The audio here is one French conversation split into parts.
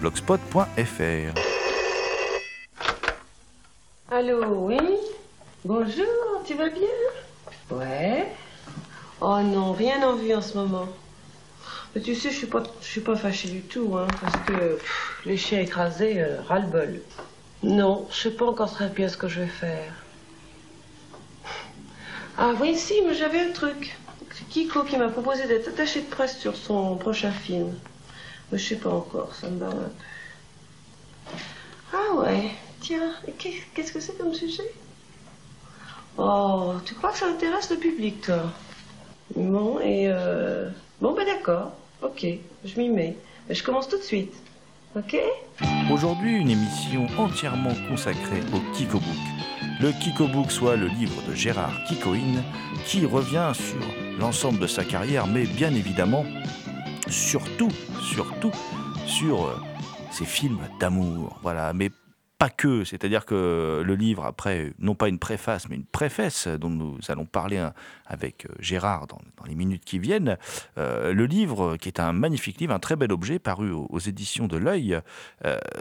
culture-prohibée.blogspot.fr. Allô, oui? Bonjour, tu vas bien? Ouais. Oh non, rien en vue en ce moment. Mais tu sais, je suis pas, je suis pas fâchée du tout, hein, parce que pff, les chiens écrasés, euh, ras-le-bol. Non, je sais pas encore très bien ce que je vais faire. Ah oui, si, mais j'avais un truc. C'est Kiko qui m'a proposé d'être attaché de presse sur son prochain film. Je sais pas encore, ça me peu. Ah ouais, tiens, qu'est-ce que c'est comme sujet? Oh, tu crois que ça intéresse le public, toi? Bon, et euh... Bon, ben d'accord, ok, je m'y mets. Mais je commence tout de suite, ok? Aujourd'hui, une émission entièrement consacrée au Kiko Book. Le Kiko Book, soit le livre de Gérard Kikoïn, qui revient sur l'ensemble de sa carrière, mais bien évidemment, surtout, surtout, sur euh, ses films d'amour. Voilà, mais pas que, c'est-à-dire que le livre, après, non pas une préface, mais une préface dont nous allons parler hein, avec euh, Gérard dans, les minutes qui viennent, euh, le livre, qui est un magnifique livre, un très bel objet, paru aux, éditions de l'œil,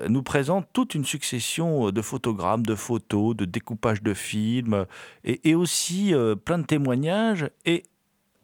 nous présente toute une succession de photogrammes, de photos, de découpages de films, et, aussi plein de témoignages, et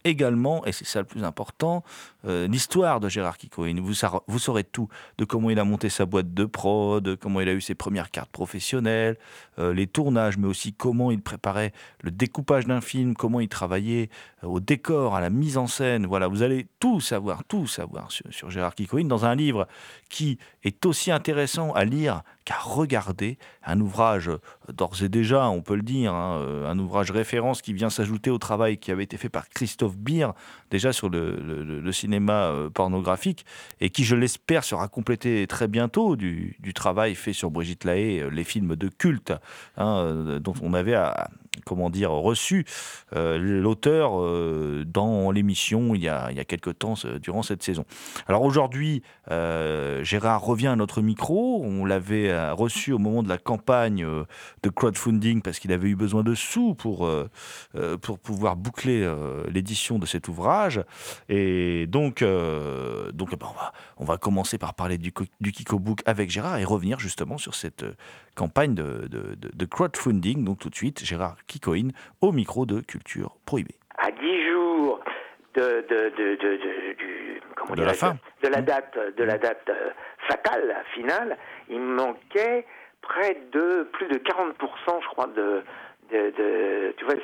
également, et c'est ça le plus important, euh, l'histoire de Gérard Kikoïn. Vous, vous saurez tout de comment il a monté sa boîte de prod, comment il a eu ses premières cartes professionnelles, euh, les tournages, mais aussi comment il préparait le découpage d'un film, comment il travaillait euh, au décor, à la mise en scène. Voilà, vous allez tout savoir, tout savoir sur, Gérard Kikoïn dans un livre qui est aussi intéressant à lire qu'à regarder. Un ouvrage, d'ores et déjà, on peut le dire, hein, un ouvrage référence qui vient s'ajouter au travail qui avait été fait par Christophe Beer, déjà sur le, cinéma euh, pornographique, et qui, je l'espère, sera complété très bientôt du, du travail fait sur Brigitte Lahaye, euh, les films de culte, hein, euh, dont on avait, à- comment dire, reçu euh, l'auteur euh, dans l'émission il y a, il y a quelque temps, durant cette saison. Alors aujourd'hui, euh, Gérard revient à notre micro. On l'avait reçu au moment de la campagne de crowdfunding parce qu'il avait eu besoin de sous pour, pour pouvoir boucler l'édition de cet ouvrage. Et donc, donc eh ben, on, va, on va commencer par parler du, du Kiko Book avec Gérard et revenir justement sur cette campagne de- de- de crowdfunding. Donc tout de suite, Gérard Kikoïn au micro de Culture Prohibée. à 10 jours de, de, de, de, du, comment la fin. de la date, de la date euh, fatale, finale, il me manquait près de plus de 40%, je crois, de, de, de- tu vois,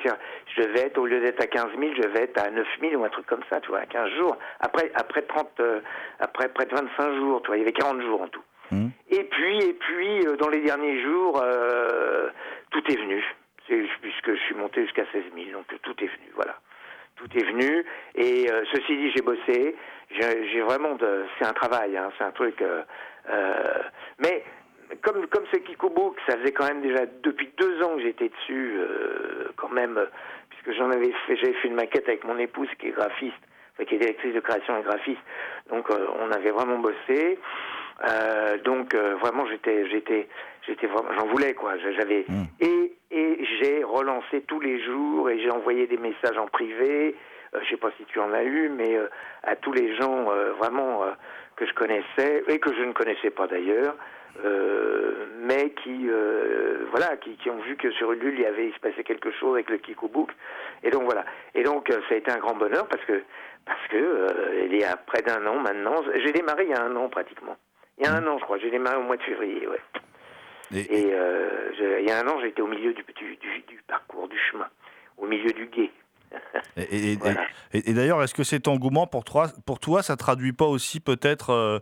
je devais être, au lieu d'être à 15 000, je devais être à 9 000 ou un truc comme ça, tu vois, à 15 jours. Après, après 30, euh, après près de 25 jours, tu vois, il y avait 40 jours en tout. Mhm. Et puis, et puis, euh, dans les derniers jours, euh, tout est venu. Puisque je suis monté jusqu'à 16 000, donc tout est venu, voilà. Tout est venu. Et euh, ceci dit, j'ai bossé. J'ai vraiment de, c'est un travail, hein, c'est un truc. euh, euh, mais comme comme c'est Kiko Book, ça faisait quand même déjà depuis deux ans que j'étais dessus, euh, quand même, puisque j'en avais fait, j'avais fait une maquette avec mon épouse qui est graphiste, enfin, qui est directrice de création et graphiste. Donc euh, on avait vraiment bossé. Euh, donc euh, vraiment j'étais j'étais j'étais vraiment j'en voulais quoi j'avais Mm. et et j'ai relancé tous les jours et j'ai envoyé des messages en privé je sais pas si tu en as eu, mais à tous les gens vraiment que je connaissais et que je ne connaissais pas d'ailleurs, euh, mais qui, euh, voilà, qui, ont vu que sur Ulule il y avait il se passait quelque chose avec le Kiko Book, et donc voilà. Et donc euh, ça a été un grand bonheur parce que parce que il y a près d'un an maintenant, j'ai démarré il y a un an pratiquement. Il y a un an, je crois, j'ai démarré au mois de février, ouais. Et, il y a un an, j'étais au milieu du, du, du, du, parcours, du chemin, au milieu du guet. et, et, d'ailleurs, est-ce que cet engouement pour toi, pour toi, ça traduit pas aussi peut-être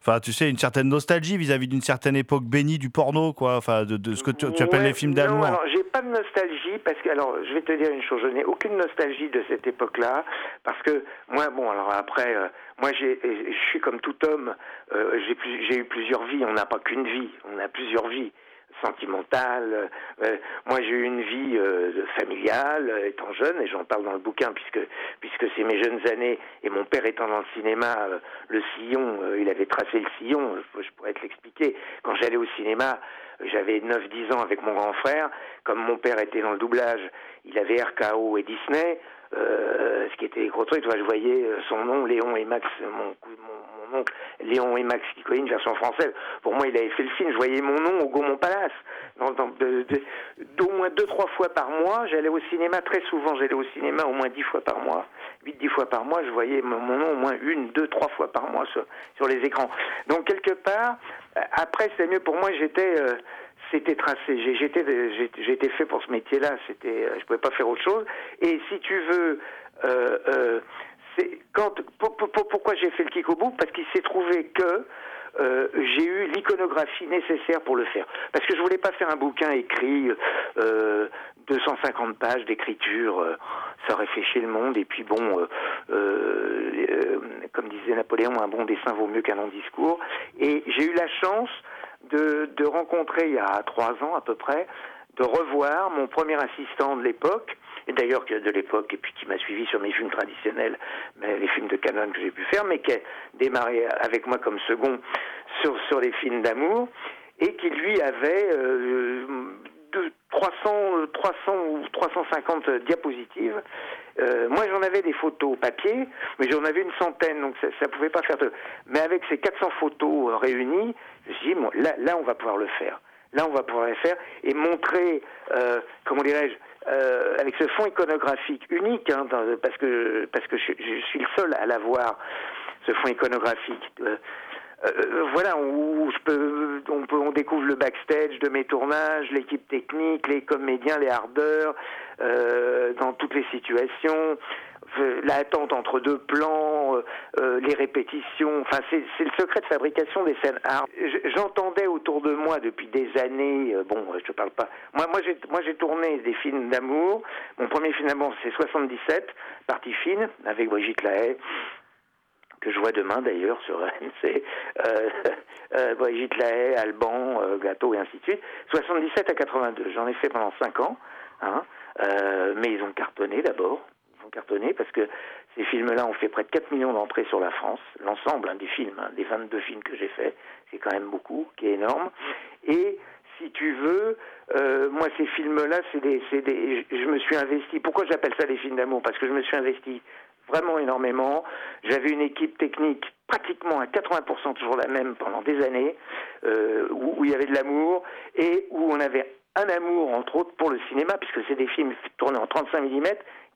enfin, tu sais, une certaine nostalgie vis-à-vis d'une certaine époque bénie du porno, quoi, enfin, de, ce que tu, appelles les films d'amour. Non, j'ai pas de nostalgie parce que, alors, je vais te dire une chose, je n'ai aucune nostalgie de cette époque-là parce que moi, bon, alors après, euh, moi, j'ai, je suis comme tout homme, euh, j'ai eu plusieurs vies. On n'a pas qu'une vie, on a plusieurs vies sentimentale. Euh, moi, j'ai eu une vie euh, familiale euh, étant jeune, et j'en parle dans le bouquin puisque puisque c'est mes jeunes années. Et mon père étant dans le cinéma, le sillon, il avait tracé le sillon. Je, pourrais te l'expliquer. Quand j'allais au cinéma, j'avais 9-10 ans avec mon grand frère. Comme mon père était dans le doublage, il avait RKO et Disney. Ce qui était gros truc, je voyais son nom, Léon et Max, mon, mon oncle Léon et Max une version française. Pour moi, il avait fait le film. Je voyais mon nom au Gaumont Palace. D'au moins deux, trois fois par mois, j'allais au cinéma très souvent. J'allais au cinéma au moins dix fois par mois. Huit, dix fois par mois, je voyais mon nom au moins une, deux, trois fois par mois sur, sur les écrans. Donc, quelque part, euh, après, c'est mieux pour moi. J'étais. Euh, c'était tracé. J'étais, j'étais fait pour ce métier-là. C'était, euh, je pouvais pas faire autre chose. Et si tu veux, euh, euh, quand, pourquoi j'ai fait le Kikobook Parce qu'il s'est trouvé que j'ai eu l'iconographie nécessaire pour le faire. Parce que je voulais pas faire un bouquin écrit, euh, 250 pages d'écriture, euh, ça chier le monde. Et puis bon, comme disait Napoléon, un bon dessin vaut mieux qu'un long discours. Et j'ai eu la chance de, de rencontrer il y a trois ans à peu près, de revoir mon premier assistant de l'époque, et d'ailleurs de l'époque, et puis qui m'a suivi sur mes films traditionnels, mais les films de canon que j'ai pu faire, mais qui a démarré avec moi comme second sur, sur les films d'amour, et qui lui avait euh, 300, 300 ou 350 diapositives. Euh, moi, j'en avais des photos papier, mais j'en avais une centaine, donc ça, ne pouvait pas faire de. Mais avec ces 400 photos réunies, je me suis dit, là, on va pouvoir le faire. Là, on va pouvoir le faire et montrer, euh, comment dirais-je, euh, avec ce fond iconographique unique, hein, parce que parce que je, suis le seul à l'avoir, ce fond iconographique. Euh, euh, voilà, où je peux, on, peut, on découvre le backstage de mes tournages, l'équipe technique, les comédiens, les hardeurs, dans toutes les situations l'attente entre deux plans, euh, euh, les répétitions. Enfin, c'est le secret de fabrication des scènes. J'entendais autour de moi depuis des années. Euh, bon, je te parle pas. Moi, moi, j'ai moi j'ai tourné des films d'amour. Mon premier film d'amour, c'est 77, partie fine, avec Brigitte Lahaye que je vois demain d'ailleurs sur ANC, euh, Brigitte Lahaye, Alban, Gâteau et ainsi de suite. 77 à 82, j'en ai fait pendant 5 ans, hein, mais ils ont cartonné d'abord, cartonné parce que ces films-là ont fait près de 4 millions d'entrées sur la France, l'ensemble hein, des films, hein, des 22 films que j'ai faits, c'est quand même beaucoup, qui est énorme. Et si tu veux, euh, moi ces films-là, c'est des, des, je me suis investi. Pourquoi j'appelle ça des films d'amour? Parce que je me suis investi vraiment énormément. J'avais une équipe technique pratiquement à 80% toujours la même pendant des années, euh, où, où, il y avait de l'amour et où on avait un amour entre autres pour le cinéma, puisque c'est des films tournés en 35 mm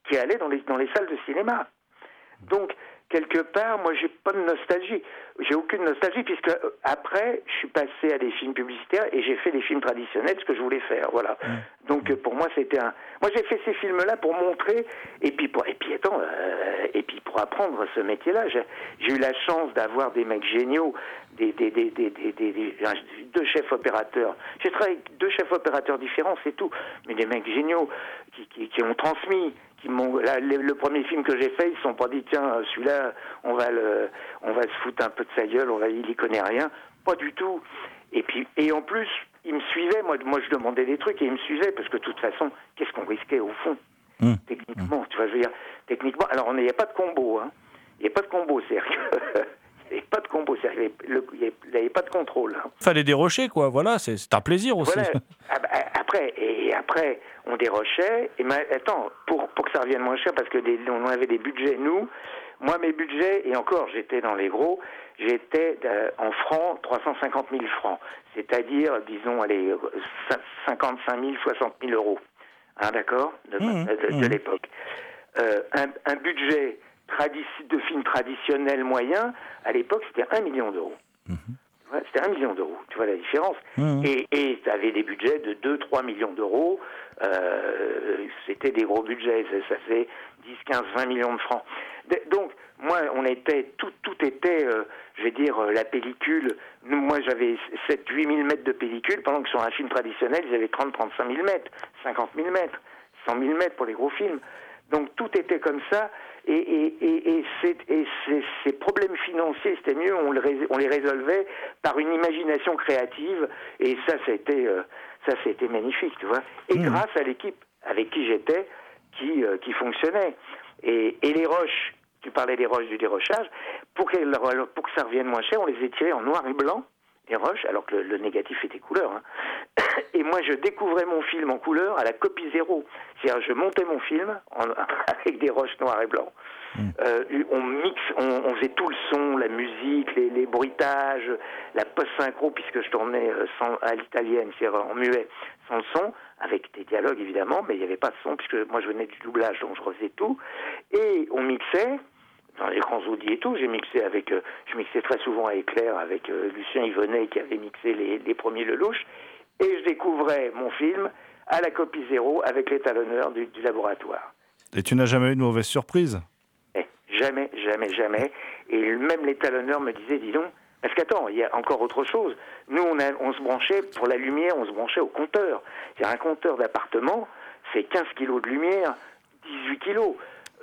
qui allaient dans les, dans les salles de cinéma. Donc, quelque part, moi, j'ai pas de nostalgie. J'ai aucune nostalgie, puisque euh, après, je suis passé à des films publicitaires et j'ai fait des films traditionnels, ce que je voulais faire. Voilà. Donc, euh, pour moi, c'était un. Moi, j'ai fait ces films-là pour montrer, et puis, pour... et puis, attends, euh, et puis pour apprendre ce métier-là. J'ai eu la chance d'avoir des mecs géniaux, des, des, des, des, deux chefs opérateurs. J'ai travaillé avec deux chefs opérateurs différents, c'est tout, mais des mecs géniaux qui, qui, qui ont transmis, le, premier film que j'ai fait, ils se sont pas dit tiens celui-là on va le, on va se foutre un peu de sa gueule, on va il y connaît rien, pas du tout. Et puis et en plus ils me suivaient, moi moi je demandais des trucs et ils me suivaient parce que de toute façon qu'est-ce qu'on risquait au fond? Mmh. techniquement, tu vois je veux dire techniquement. Alors on n'y a pas de combo, hein. Il n'y a pas de combo, c'est-à-dire Il n'y avait pas de combo, il n'y avait, pas de contrôle. Fallait dérocher, quoi, voilà, c'est un plaisir aussi. Ah bah, après, et après, on dérochait. Et ma- attends, pour, pour que ça revienne moins cher, parce que des- on avait des budgets, nous, moi, mes budgets, et encore, j'étais dans les gros, j'étais euh, en francs 350 000 francs. C'est-à-dire, disons, allez, euh, cin- 55 000, 60 000 euros. Hein, d'accord? De, Mmh, de- de mmh. l'époque. Euh, un, un budget de film traditionnel moyen, à l'époque, c'était 1 million d'euros. Ouais, c'était 1 million d'euros, tu vois la différence. Et et tu avais des budgets de 2-3 millions d'euros, euh, c'était des gros budgets, ça, ça fait 10, 15, 20 millions de francs. De- donc, moi, on était, tout, tout était, euh, je vais dire, euh, la pellicule. Nous, moi, j'avais 7, 8 000 mètres de pellicule, pendant que sur un film traditionnel, ils avaient 30, 35 000 mètres, 50 000 mètres, 100 000 mètres pour les gros films. Donc, tout était comme ça. Et, et, et, ces, ces problèmes financiers, c'était mieux, on, le rés- on les résolvait par une imagination créative. Et ça, c'était, euh, ça, c'était magnifique, tu vois. Et Mhm. grâce à l'équipe avec qui j'étais, qui, euh, qui fonctionnait. Et, et les roches, tu parlais des roches du dérochage, pour, qu'elles- pour que ça revienne moins cher, on les étirait en noir et blanc, les roches, alors que le, le négatif était couleur. hein. Et moi, je découvrais mon film en couleur à la copie zéro. C'est-à-dire, je montais mon film en- avec des roches noires et blancs. Euh, on mixe, on, on faisait tout le son, la musique, les, les bruitages, la post-synchro, puisque je tournais euh, sans, à l'italienne, c'est-à-dire en muet, sans le son, avec des dialogues évidemment, mais il n'y avait pas de son, puisque moi je venais du doublage, donc je refaisais tout. Et on mixait, dans les grands audis et tout, j'ai mixé avec, euh, je mixais très souvent à Éclair avec euh, Lucien Yvenet qui avait mixé les, les premiers Lelouch, et je découvrais mon film à la copie zéro avec l'étalonneur du, du laboratoire. Et tu n'as jamais eu de mauvaise surprise? Eh, jamais, jamais, jamais. Et même l'étalonneur me disait, dis donc, parce qu'attends, il y a encore autre chose. Nous, on, a- on se branchait, pour la lumière, on se branchait au compteur. C'est un compteur d'appartement, c'est 15 kilos de lumière, 18 kilos.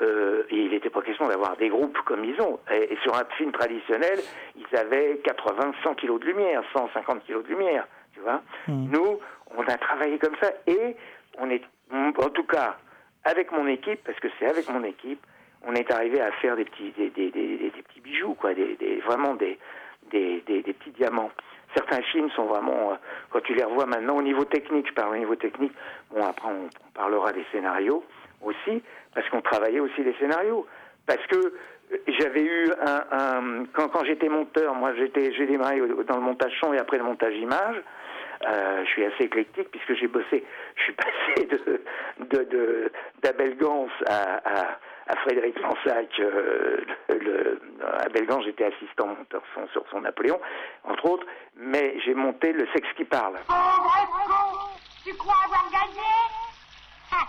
Euh, et il n'était pas question d'avoir des groupes comme ils ont. Et, et sur un film traditionnel, ils avaient 80, 100 kilos de lumière, 150 kilos de lumière, tu vois. Nous, on a travaillé comme ça et on est, en tout cas, avec mon équipe, parce que c'est avec mon équipe, on est arrivé à faire des petits, des, des, des- petits bijoux, quoi, des, des- vraiment des, des, des- des petits diamants. Certains films sont vraiment, euh, quand tu les revois maintenant, au niveau technique, je parle au niveau technique, bon après on, on parlera des scénarios aussi, parce qu'on travaillait aussi les scénarios. Parce que euh, j'avais eu un, un- quand, quand j'étais monteur, moi j'étais, j'ai démarré dans le montage son et après le montage image. Euh, je suis assez éclectique puisque j'ai bossé, je suis passé de, de, de- d'Abel Gans à, Frédéric Lansac. euh, le, Abel Gans, j'étais assistant sur son Napoléon, entre autres, mais j'ai monté le sexe qui parle. Pauvre con Tu crois avoir gagné?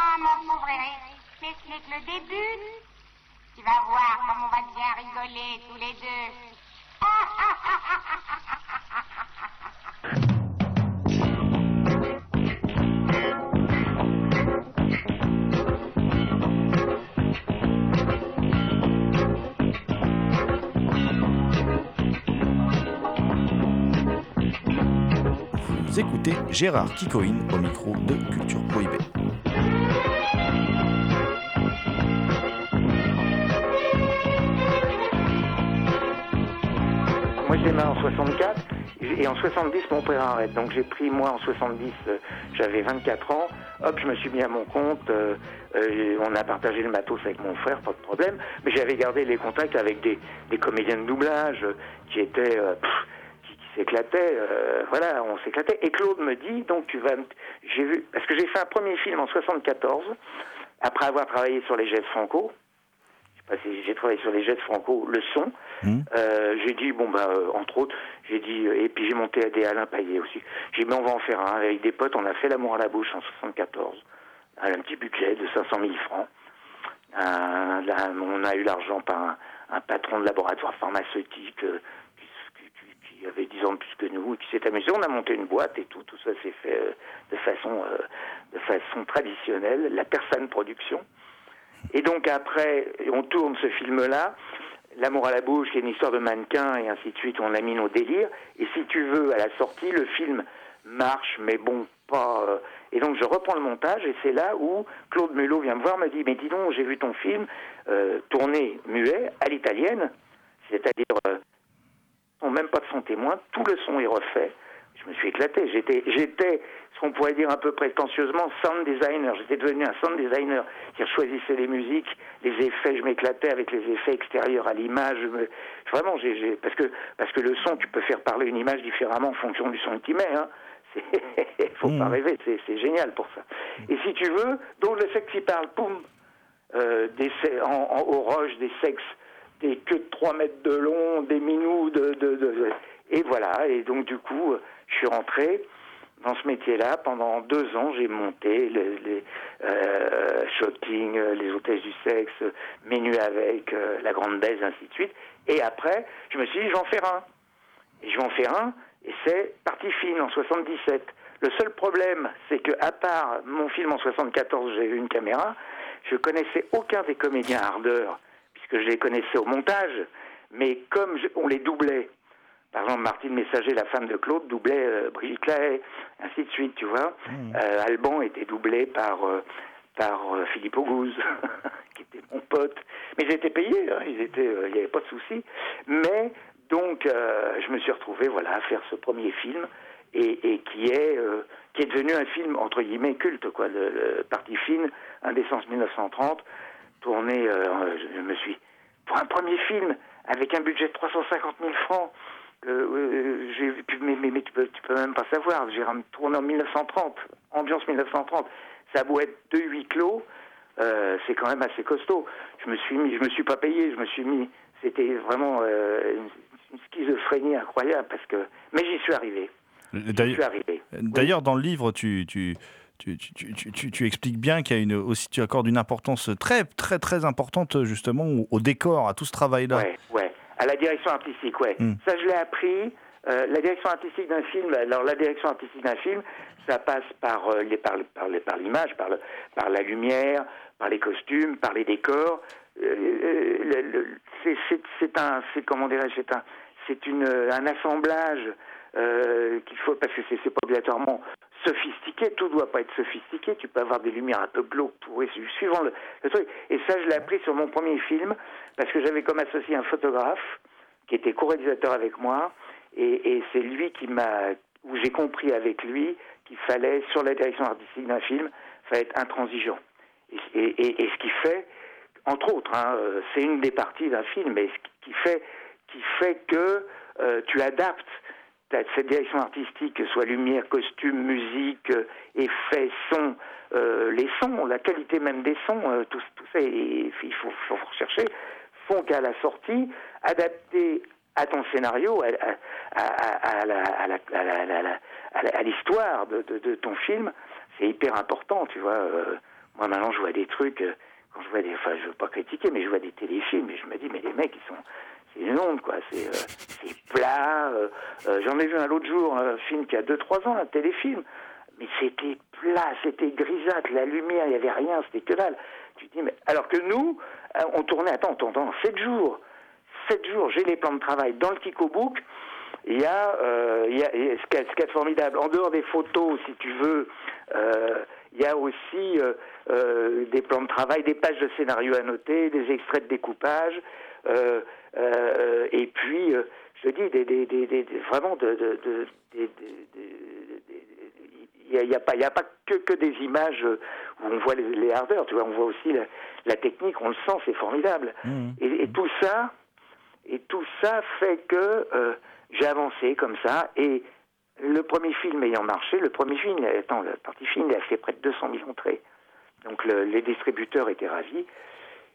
Ah, mon pauvre mais ce n'est que le début. Tu vas voir comme on va bien rigoler tous les deux. Gérard Kikoïn au micro de Culture Prohibée. Moi, j'ai démarré en 64 et en 70, mon père arrête. Donc, j'ai pris, moi, en 70, euh, j'avais 24 ans. Hop, je me suis mis à mon compte. euh, euh, on a partagé le matos avec mon frère, pas de problème. Mais j'avais gardé les contacts avec des, comédiens de doublage qui étaient. S'éclataient. euh, voilà, on s'éclatait. Et Claude me dit, donc, tu vas. J'ai vu. Parce que j'ai fait un premier film en 74, après avoir travaillé sur les gestes franco. Je sais pas si j'ai travaillé sur les gestes franco, le son. Mhm. Euh, j'ai dit, bon, bah, euh, entre autres, j'ai dit, et puis j'ai monté à des Alain Payet aussi. J'ai dit, mais on va en faire un. Avec des potes, on a fait L'amour à la bouche en 74. À un petit budget de 500 000 francs. Euh, là, on a eu l'argent par un, un patron de laboratoire pharmaceutique qui, avait 10 ans de plus que nous et qui s'est amusé. On a monté une boîte et tout. Tout ça s'est fait euh, de, façon, euh, de façon traditionnelle. La Persane Production. Et donc après, on tourne ce film-là, L'amour à la bouche, qui est une histoire de mannequin, et ainsi de suite, on a mis nos délires. Et si tu veux, à la sortie, le film marche, mais bon, pas... euh, Et donc je reprends le montage, et c'est là où Claude Mulot vient me voir, me dit, mais dis donc, j'ai vu ton film euh, tourné muet, à l'italienne, c'est-à-dire, on même pas de son témoin, tout le son est refait. je me suis éclaté. J'étais, j'étais ce qu'on pourrait dire un peu prétentieusement sound designer. J'étais devenu un sound designer qui choisissait les musiques, les effets. Je m'éclatais avec les effets extérieurs à l'image. Me- Vraiment, j'ai, j'ai- parce que parce que le son, tu peux faire parler une image différemment en fonction du son que tu mets. Hein. C'est- faut pas Mhm. rêver. C'est, c'est génial pour ça. Et si tu veux, donc le sexe qui parle, poum, euh, des, en, en- aux roches, des sexes, des queues de 3 mètres de long, des minous, de, de, de- et voilà. Et donc du coup, euh, je suis rentré dans ce métier-là. Pendant deux ans, j'ai monté les, les euh, shopping, euh, les hôtesses du sexe, Menu avec, la grande baise, ainsi de suite. Et après, je me suis dit, je vais en faire un. Et je vais en faire un, et c'est Partie fine en 77. Le seul problème, c'est que à part mon film en 74, j'ai eu une caméra, je connaissais aucun des comédiens ardeurs, puisque je les connaissais au montage, mais comme je- on les doublait, par exemple, Martine Messager, la femme de Claude, doublait euh, Brigitte Lahaye, ainsi de suite, tu vois. Euh, Alban était doublé par, euh, par euh, Philippe Auguste, qui était mon pote. Mais ils étaient payés, hein, ils étaient, il n'y avait pas de souci. Mais donc, je me suis retrouvé, voilà, à faire ce premier film, et, et qui est qui est devenu un film entre guillemets culte, quoi. Le, le Partie fine, Indécence 1930, tourné. euh, je, me suis pour un premier film avec un budget de 350 000 francs. Euh, euh, mais, mais, mais tu peux tu peux même pas savoir. J'ai tourné en 1930, ambiance 1930. Ça a beau être deux huis clos, euh, c'est quand même assez costaud. Je me suis mis, je me suis pas payé, je me suis mis. C'était vraiment une, une schizophrénie incroyable parce que. Mais j'y suis arrivé. d'ailleurs, dans le livre, tu, tu, tu, tu, tu- tu- tu expliques bien qu'il y a une, aussi, tu accordes une importance très, très, très importante justement au, au décor, à tout ce travail-là. Ouais, ouais. À la direction artistique, ouais. Hmm. Ça, je l'ai appris. Euh, la direction artistique d'un film, alors la direction artistique d'un film, ça passe par euh, les par, par, par l'image, par, le- par la lumière, par les costumes, par les décors. Euh, c'est, un, c'est comment dirais-je, c'est un, c'est une, un assemblage qu'il faut parce que c'est, c'est pas obligatoirement sophistiqué. Tout doit pas être sophistiqué. Tu peux avoir des lumières un peu glauques, et suivant le, truc. Et ça, je l'ai appris sur mon premier film parce que j'avais comme associé un photographe qui était co-réalisateur avec moi, et, c'est lui qui m'a, où j'ai compris avec lui qu'il fallait, sur la direction artistique d'un film, fallait être intransigeant. Et, ce qui fait, entre autres, hein, euh, c'est une des parties d'un film, mais ce qui fait, qui fait que euh, tu adaptes cette direction artistique, que ce soit lumière, costume, musique, euh, effets, son, euh, les sons, la qualité même des sons, euh, tout, tout ça, il faut, faut rechercher, font qu'à la sortie, adapté à ton scénario, à l'histoire de, de- de ton film, c'est hyper important, tu vois. euh, moi maintenant, je vois des trucs, euh, quand je vois des, enfin, je veux pas critiquer, mais je vois des téléfilms et je me dis, mais les mecs, ils sont, honte, quoi. C'est, euh, plat. euh, euh, j'en ai vu un l'autre jour, un film qui a 2-3 ans, un téléfilm, mais c'était plat, c'était grisâtre, la lumière, il y avait rien, c'était que dalle. Tu dis, mais alors que nous, on tournait, attends, on tournait en 7 jours. 7 jours, j'ai les plans de travail dans le Kiko Book. Il y a, il y a- y a- ce qui est ce qui est formidable, en dehors des photos, si tu veux, il y a aussi des plans de travail, des pages de scénario à noter, des extraits de découpage, et puis, euh, je te dis, des, des, des, des- des- vraiment de, de, de- il n'y a, il y a pas, il y a pas que, que des images où on voit les, les hardeurs, tu vois, on voit aussi la, la technique, on le sent, c'est formidable. Mhm. Et, et tout ça, et tout ça fait que euh, j'ai avancé comme ça. Et le premier film ayant marché, le premier film, attends, la partie film, il a fait près de 200 000 entrées. Donc le- les distributeurs étaient ravis.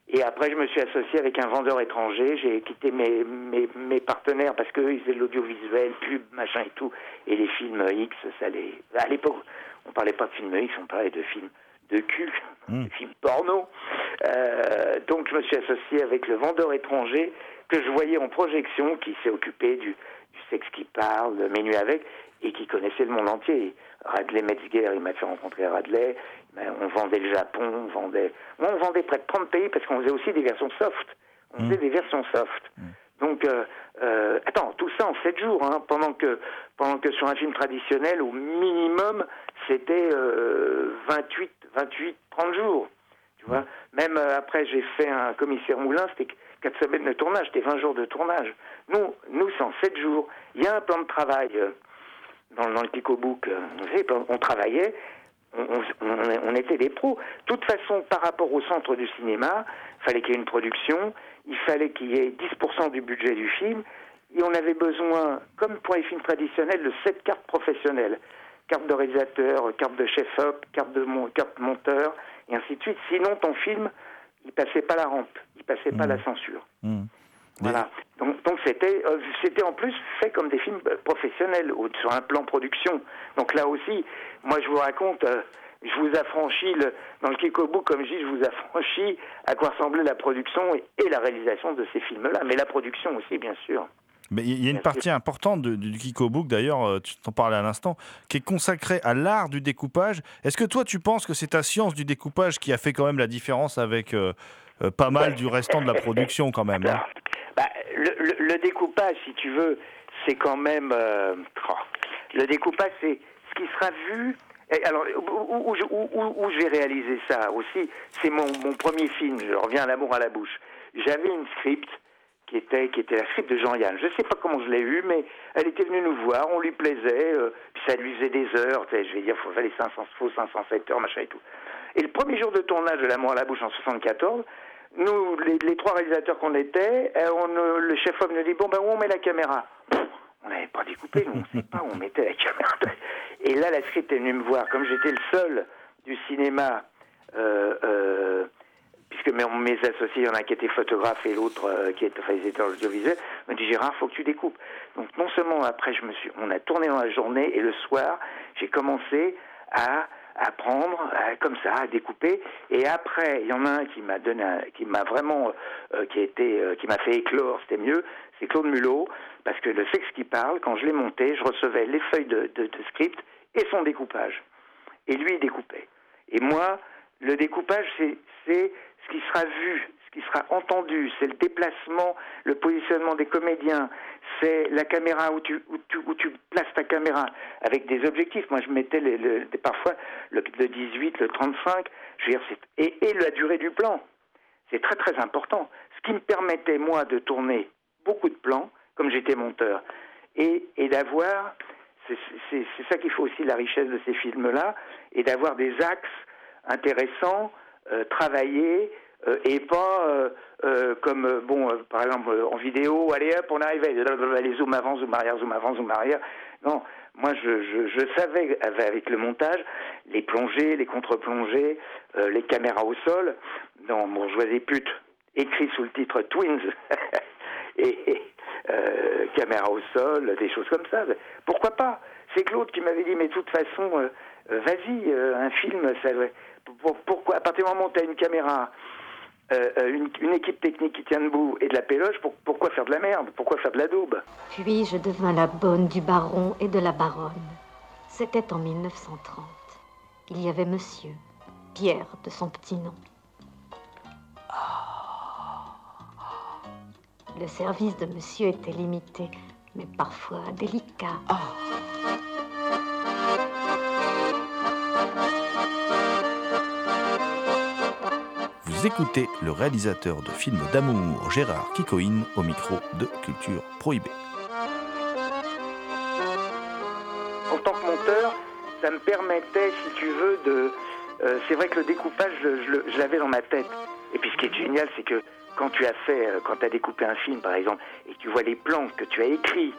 Et après, je me suis associé avec un vendeur étranger. J'ai quitté mes, mes, mes partenaires parce qu'eux, ils faisaient de l'audiovisuel, pub, machin et tout. Et les films X, ça les... À l'époque, on parlait pas de films X, on parlait de films de cul, Mm. de films porno. Euh, donc, je me suis associé avec le vendeur étranger que je voyais en projection, qui s'est occupé du, du sexe qui parle, de Menu avec, et qui connaissait le monde entier. Radley Metzger, il m'a fait rencontrer Radley. Ben, On vendait le Japon, on vendait... Moi, on vendait près de 30 pays parce qu'on faisait aussi des versions soft. On faisait des versions soft. Donc, euh, euh, attends, tout ça en 7 jours, hein, pendant que pendant que sur un film traditionnel, au minimum, c'était euh, 28, 28, 30 jours. Tu vois? Même euh, après, j'ai fait un commissaire Moulin, c'était 4 semaines de tournage, c'était 20 jours de tournage. Nous, nous c'est en 7 jours. Il y a un plan de travail. dans, dans le Pico Book, on travaillait, on, on- on était des pros. De toute façon, par rapport au centre du cinéma, il fallait qu'il y ait une production, il fallait qu'il y ait 10% du budget du film, et on avait besoin, comme pour les films traditionnels, de sept cartes professionnelles. Carte de réalisateur, carte de chef-op, carte de mon, carte monteur, et ainsi de suite. Sinon, ton film, il passait pas la rampe, il passait pas la censure. Hmm. Voilà. Donc c'était euh, c'était en plus fait comme des films professionnels au- sur un plan production. Donc là aussi, moi je vous raconte, euh, je vous affranchis le, dans le Kikobook, comme je dis, je vous affranchis à quoi ressemblait la production et, et la réalisation de ces films-là, mais la production aussi bien sûr. Mais il y a une partie importante du Kiko Book, d'ailleurs, euh, tu t'en parlais à l'instant, qui est consacrée à l'art du découpage. Est-ce que toi, tu penses que c'est ta science du découpage qui a fait quand même la différence avec euh, pas mal du restant de la production, quand même hein? Bah, le, découpage, si tu veux, c'est quand même. euh, oh, le découpage, c'est ce qui sera vu. alors, où, où- où je- j'ai réalisé ça aussi, c'est mon, premier film. Je reviens à l'amour à la bouche. J'avais une script qui était qui était la script de Jean-Yann. Je ne sais pas comment je l'ai eue, mais elle était venue nous voir, on lui plaisait, euh, puis ça lui faisait des heures. Je vais dire, il fallait 500, faut 507 heures, machin et tout. Et le premier jour de tournage de L'amour à la bouche en 74, nous, les, trois réalisateurs qu'on était, euh, euh, le chef-op nous dit bon ben où on met la caméra? On n'avait pas découpé, nous, on ne sait pas où on mettait la caméra. Et là, la script est venue me voir, comme j'étais le seul du cinéma. Euh, puisque mes, associés, il y en a qui était photographe et l'autre qui était réalisateur audiovisuel, me dit Gérard, faut que tu découpes. Donc non seulement après, je me suis, on a tourné dans la journée et le soir, j'ai commencé à apprendre à- comme ça à découper. Et après il y en a un qui m'a donné qui m'a vraiment euh, qui a été euh, qui m'a fait éclore c'était mieux c'est Claude Mulot parce que le sexe qui parle quand je l'ai monté je recevais les feuilles de, script et son découpage. Et lui il découpait. Et moi le découpage c'est c'est ce qui sera vu qui sera entendu c'est le déplacement le positionnement des comédiens c'est la caméra où tu, places ta caméra avec des objectifs. Moi, je mettais parfois le, le 18, le 35, je veux dire, et, la durée du plan. C'est très très important. Ce qui me permettait, moi, de tourner beaucoup de plans, comme j'étais monteur, et, d'avoir, c'est ça qui fait aussi la richesse de ces films-là, et d'avoir des axes intéressants, euh, travaillés, et pas euh, euh, comme, euh, bon, euh, par exemple, euh, en vidéo, allez hop, on arrive, allez, zoom avant, zoom arrière, zoom avant, zoom arrière. Non, moi, je, je, je savais avec- le montage, les plongées, les contre-plongées, euh, les caméras au sol, dans Bourgeoisie pute, écrit sous le titre Twins, et, et, euh, caméra au sol, des choses comme ça. Pourquoi pas? C'est Claude qui m'avait dit, mais de toute façon, euh, euh, vas-y, euh, un film, ça, pour- pourquoi? À partir du moment où tu as une caméra, euh, euh, une, une équipe technique qui tient debout et de la péloche, pour- pourquoi faire de la merde? Pourquoi faire de la daube? Puis je devins la bonne du baron et de la baronne? C'était en 1930. Il y avait monsieur, Pierre de son petit nom. Le service de monsieur était limité, mais parfois délicat. Écoutez le réalisateur de films d'amour Gérard Kikoïn au micro de Culture Prohibée. en tant que monteur, ça me permettait, si tu veux, de. euh, c'est vrai que le découpage, je, l'avais dans ma tête. Et puis ce qui est génial, c'est que quand tu as fait, euh, quand tu as découpé un film, par exemple, et tu vois les plans que tu as écrits,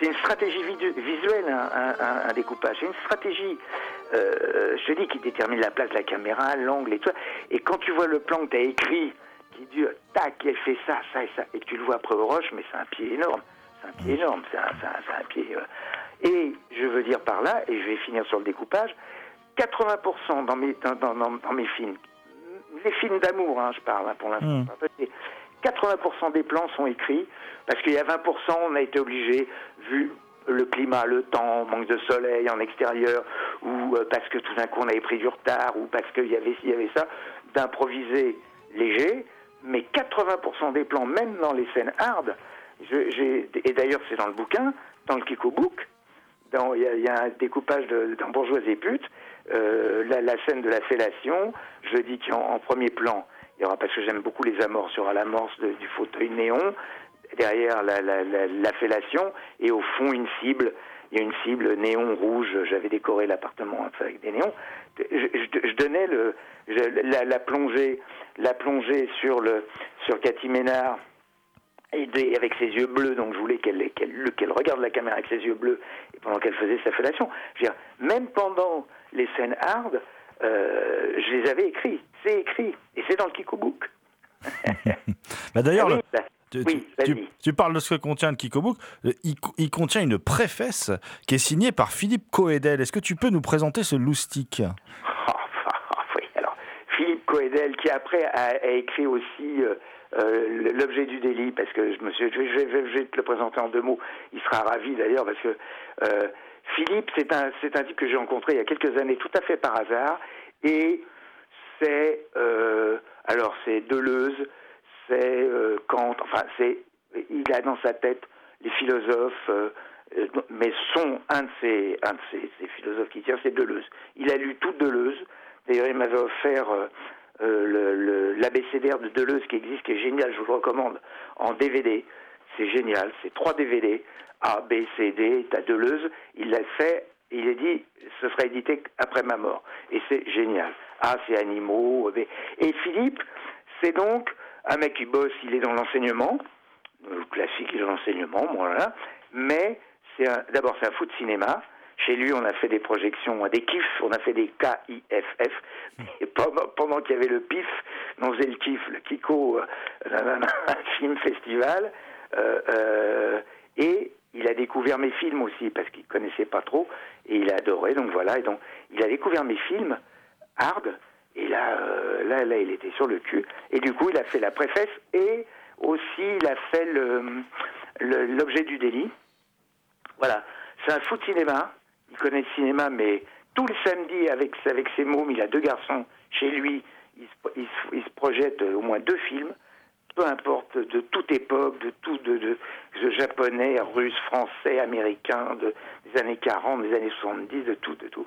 c'est une stratégie visuelle, un découpage. C'est une stratégie, euh, je te dis, qui détermine la place de la caméra, l'angle et tout. Et quand tu vois le plan que tu as écrit, qui dit, tac, elle fait ça, ça et ça, et que tu le vois après au roche, mais c'est un pied énorme. C'est un pied énorme, c'est un, pied. euh, et je veux dire par là, et je vais finir sur le découpage, 80% dans mes, dans, dans- dans- dans mes films, les films d'amour, hein, je parle hein, pour l'instant, Mm. un peu, c'est 80% des plans sont écrits, parce qu'il y a 20%, on a été obligé, vu le climat, le temps, manque de soleil en extérieur, ou euh, parce que tout d'un coup on avait pris du retard, ou parce qu'il y avait ci, il y avait ça, d'improviser léger, mais 80% des plans, même dans les scènes hard, je- et d'ailleurs c'est dans le bouquin, dans le Kiko Book, dans- il y, y a un découpage de, dans Bourgeoisie et pute, euh, la, la scène de la fellation, je dis qu'en en premier plan, il y aura, parce que j'aime beaucoup les amorces, il y aura l'amorce du fauteuil néon, derrière la, la, la, la fellation, et au fond une cible. il y a une cible néon rouge. J'avais décoré l'appartement avec des néons. Je, je- je donnais le, je- la, plongée, la plongée sur le sur Cathy Ménard et des- avec ses yeux bleus. Donc je voulais qu'elle regarde la caméra avec ses yeux bleus et pendant qu'elle faisait sa fellation. Je veux dire, même pendant les scènes hard, euh, je les avais écrits. C'est écrit et c'est dans le Kiko Book. Bah, D'ailleurs, Ah oui, bah, tu, oui, tu- parles de ce que contient le Kikobook. Euh, Il, co- il contient une préface qui est signée par Philippe Coedel. Est-ce que tu peux nous présenter ce loustic Ah, alors Philippe Coedel qui après a, a écrit aussi euh, euh, l'objet du délit parce que je me suis, je vais, je vais- je vais te le présenter en deux mots. Il sera ravi d'ailleurs parce que euh, Philippe c'est un c'est un type que j'ai rencontré il y a quelques années tout à fait par hasard et c'est alors c'est Deleuze, c'est euh, Kant, enfin c'est il a dans sa tête les philosophes, euh, euh, mais son un de ses un de ses philosophes qui tient c'est Deleuze. Il a lu tout Deleuze. D'ailleurs il m'avait offert l'abécédaire de Deleuze qui existe, qui est génial, je vous le recommande, en DVD. C'est génial, c'est trois DVD, A, B, C, D, t'as Deleuze, il l'a fait, il a dit, ce sera édité après ma mort. Et c'est génial. A, c'est animaux. Et Philippe, c'est donc un mec qui bosse, il est dans l'enseignement, euh, classique, il est dans l'enseignement, voilà, mais c'est d'abord c'est un fou de cinéma, chez lui, on a fait des projections, des kiffs, on a fait des K-I-F-F. Pendant, qu'il y avait le PIF, on faisait le kiff, le Kiko, euh, film festival. euh, euh, et il a découvert mes films aussi, parce qu'il connaissait pas trop, et il a adoré, donc voilà. Et donc, il a découvert mes films, hard, et là, euh, là, là, il était sur le cul. Et du coup, il a fait la préface, et aussi, il a fait l'objet du délit. Voilà, c'est un fou de cinéma. Il connaît le cinéma, mais tout le samedi avec, avec ses mômes, il a deux garçons chez lui. Il se, il projette au moins deux films, peu importe, de toute époque, de tout, de, de, de japonais, russe, français, américain, de, des années 40, des années 70, de tout, de tout.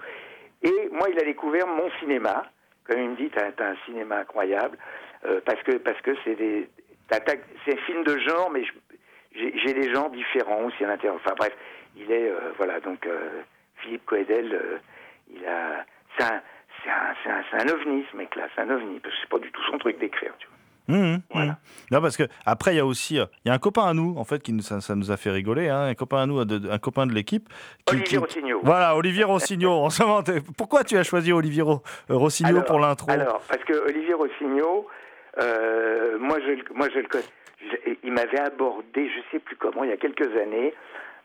Et moi, il a découvert mon cinéma. Comme il me dit, t'as un cinéma incroyable, euh, parce que parce que c'est des, c'est un film de genre, mais j'ai des genres différents aussi à l'intérieur. Enfin bref, il est euh, voilà donc euh, Philippe Coedel, euh, il a c'est un c'est un, un, un ovni ce mec-là, c'est un ovni parce que c'est pas du tout son truc d'écrire, tu vois. Mmh, Voilà. mmh. Non, parce que après, il y a aussi, euh, il y a un copain à nous, en fait, qui nous, ça, ça nous a fait rigoler, hein, un copain à nous, de- un copain de l'équipe. qui- Olivier Rossignol. Voilà, Olivier Rossignol. Pourquoi tu as choisi Olivier Ro- euh, Rossignol pour l'intro? Alors, parce que Olivier Rossignol, euh, moi, je, le- moi je le connais. Je- Il m'avait abordé, je sais plus comment, il y a quelques années,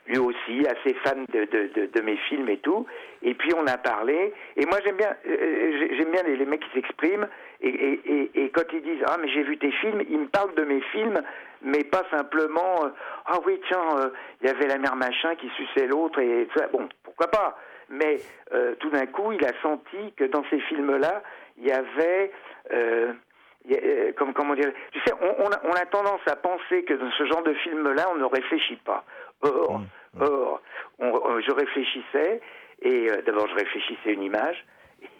lui aussi, assez fan de, de, mes films et tout. Et puis on a parlé. Et moi j'aime bien, euh, bien les, mecs qui s'expriment. Et, quand ils disent ah mais j'ai vu tes films, ils me parlent de mes films, mais pas simplement euh, ah oui tiens euh, il y avait la mère machin qui suçait l'autre et ça. Bon pourquoi pas. Mais euh, tout d'un coup il a senti que dans ces films là il y avait euh, euh, comme, comment dire, tu sais, on, on a, on a tendance à penser que dans ce genre de film-là, on ne réfléchit pas. Or, or on- on- je réfléchissais, et euh, d'abord je réfléchissais une image,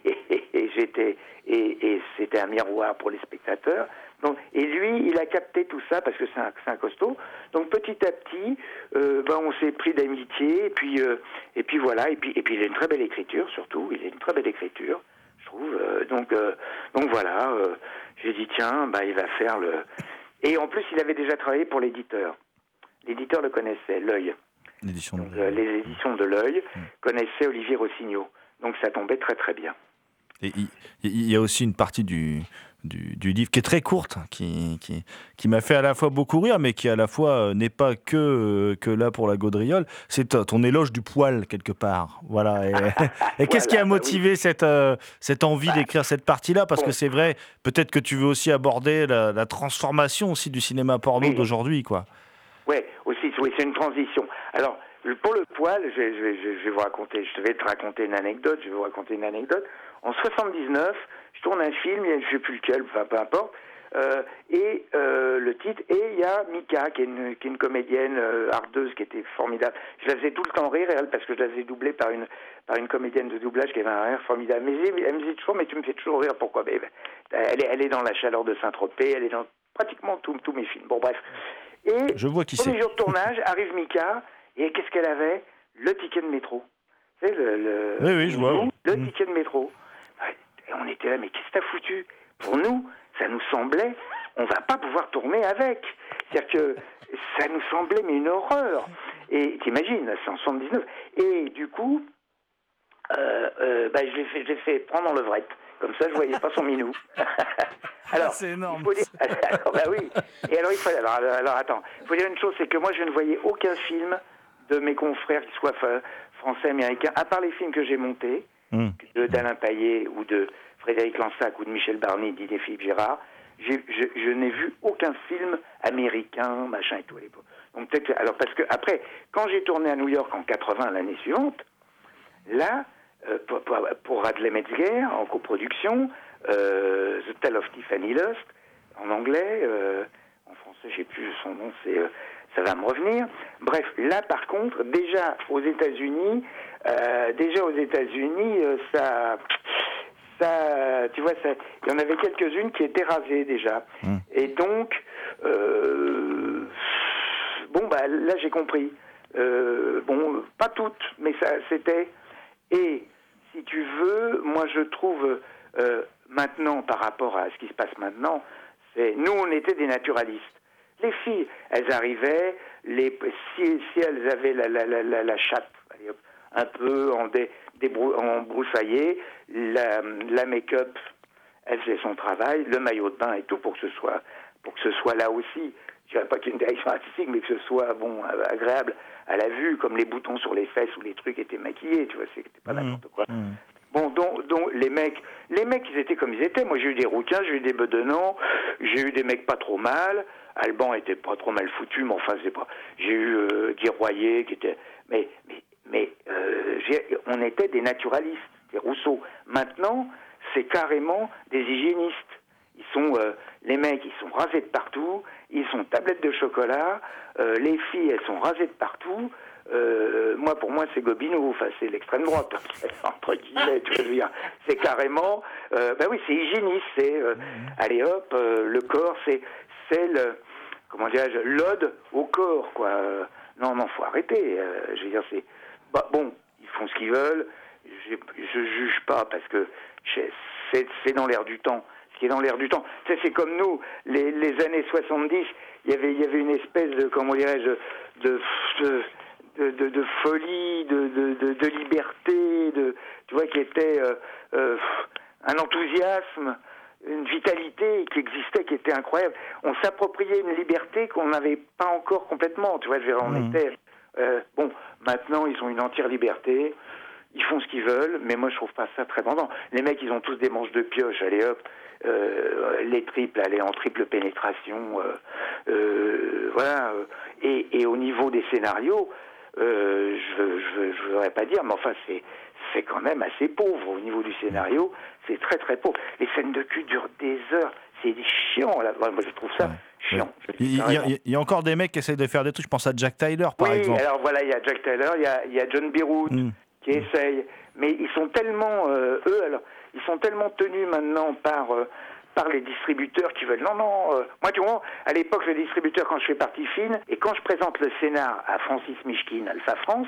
et, et j'étais, et, et c'était un miroir pour les spectateurs. Donc, et lui, il a capté tout ça parce que c'est un, costaud. Donc petit à petit, euh, ben, on s'est pris d'amitié, et puis, euh, et puis voilà, et puis, et puis il a une très belle écriture surtout. Il a une très belle écriture je trouve. Euh, donc, euh, donc voilà, euh, j'ai dit tiens, bah, il va faire le. Et en plus, il avait déjà travaillé pour l'éditeur. L'éditeur le connaissait, l'œil. Donc, euh, les éditions de l'œil connaissaient Olivier Rossignol. Donc ça tombait très très bien. Et il y a aussi une partie du, du, du livre qui est très courte, qui, qui, qui m'a fait à la fois beaucoup rire, mais qui à la fois euh, n'est pas que, euh, que là pour la gaudriole. C'est ton éloge du poil, quelque part. Voilà. Et, et qu'est-ce qui a bah motivé cette, euh, cette envie d'écrire cette partie-là? Parce bon. que c'est vrai, peut-être que tu veux aussi aborder la, la transformation aussi du cinéma porno Oui. d'aujourd'hui, quoi. Ouais, aussi, oui, c'est une transition. Alors, pour le poil, je, vais- vous raconter, je vais te raconter une anecdote, je vais vous raconter une anecdote. En 79, je tourne un film, je sais plus lequel, enfin peu importe, euh, et euh, le titre, et il y a Mika, qui est une, comédienne euh, ardeuse, qui était formidable. Je la faisais tout le temps rire, elle, parce que je la faisais doubler par une, par une comédienne de doublage qui avait un rire formidable. Mais elle, me disait toujours, mais tu me fais toujours rire, pourquoi? Mais, elle, est, elle est dans La chaleur de Saint-Tropez, elle est dans pratiquement tous mes films. Bon, brez. Et Je vois qui Premier jour de tournage, arrive Mika, et qu'est-ce qu'elle avait? Le ticket de métro. Le, le, Oui, oui, je vois, le Mm. ticket de métro. Et on était là, mais qu'est-ce que t'as foutu? Pour nous, ça nous semblait, on va pas pouvoir tourner avec. C'est-à-dire que ça nous semblait, mais une horreur. Et t'imagines, c'est en 79. Et du coup, euh, euh, bah, je l'ai fait, je l'ai fait prendre en levrette. Comme ça, je voyais pas son minou. alors, c'est énorme. il faut dire- alors, bah oui. Et alors, il faut, alors, alors, alors, attends, il faut dire une chose, c'est que moi, je ne voyais aucun film de mes confrères, qu'ils soient français, américains, à part les films que j'ai montés, de d'Alain Payet ou de Frédéric Lansac ou de Michel Barnier, Didier Philippe Gérard. Je, je n'ai vu aucun film américain, machin et tout à l'époque. Donc peut-être, alors parce que après, quand j'ai tourné à New York en 80 l'année suivante, là, euh, pour, pour, pour Radley Metzger en coproduction, The Tale of Tiffany Lust en anglais, euh, en français, j'ai plus son nom, c'est euh, ça va me revenir. Bref, là par contre, déjà aux États-Unis, euh, déjà aux États-Unis, euh, ça, ça, tu vois, ça, il y en avait quelques-unes qui étaient rasées déjà, Mm. et donc, euh, bon bah là j'ai compris. Euh, bon, pas toutes, mais ça, c'était. Et si tu veux, moi je trouve euh, maintenant par rapport à ce qui se passe maintenant, c'est nous on était des naturalistes. Les filles, elles arrivaient, les, si, si elles avaient la, la, la, la, la chatte allez, un peu en, dé, débrou- en la, la make-up, elle faisait son travail, le maillot de bain et tout pour que ce soit, pour que ce soit là aussi. Je dirais pas qu'il y ait une direction artistique, mais que ce soit bon, agréable à la vue, comme les boutons sur les fesses où les trucs étaient maquillés, tu vois, c'était pas n'importe quoi. Hmm. Bon, donc, les mecs, les mecs, ils étaient comme ils étaient. Moi, j'ai eu des rouquins, j'ai eu des bedonnants, j'ai eu des mecs pas trop mal. Alban était pas trop mal foutu, mais enfin, c'est pas. J'ai eu euh, Royer qui était. Mais, mais, mais euh, on était des naturalistes, des Rousseau. Maintenant, c'est carrément des hygiénistes. Ils sont, euh, les mecs, ils sont rasés de partout. Ils sont tablettes de chocolat. euh, les filles, elles sont rasées de partout. Euh, moi, pour moi, c'est Gobineau. Enfin, c'est l'extrême droite, entre guillemets. tu je veux dire. C'est carrément. Euh, ben oui, c'est hygiéniste. C'est euh, allez hop, le corps, c'est c'est le comment dirais-je, l'ode au corps, quoi. Non, non, faut arrêter. Je veux dire, c'est bah, bon, ils font ce qu'ils veulent. J'ai- Je juge pas parce que c'est c'est dans l'air du temps. Ce qui est dans l'air du temps. Sais, c'est comme nous, les, années 70, il y avait, il y avait une espèce de, comment dirais-je, de, de- de folie, de, de, de, de liberté, de, tu vois, qui était euh, euh, un enthousiasme, une vitalité qui existait, qui était incroyable. On s'appropriait une liberté qu'on n'avait pas encore complètement, tu vois, je veux dire, on était... euh, bon, maintenant, ils ont une entière liberté. Ils font ce qu'ils veulent, mais moi je trouve pas ça très vendant. Les mecs, ils ont tous des manches de pioche, allez hop, euh, les triples, allez en triple pénétration, euh, euh, voilà. euh, Et, et au niveau des scénarios, euh, je je voudrais pas dire, mais enfin c'est c'est quand même assez pauvre au niveau du scénario. C'est très très pauvre. Les scènes de cul durent des heures. C'est chiant là. Moi je trouve ça chiant. Il y, a- carrément. il y a encore des mecs qui essayent de faire des trucs. Je pense à Jack Tyler, par oui, exemple. alors voilà, il y a Jack Taylor, il y a, il y a John Beirut Mm. qui essaye, mais ils sont tellement euh, eux alors ils sont tellement tenus maintenant par euh, par les distributeurs qui veulent. Non non euh, moi tu vois à l'époque le distributeur quand je fais partie fine et quand je présente le scénar à Francis Mishkin Alpha France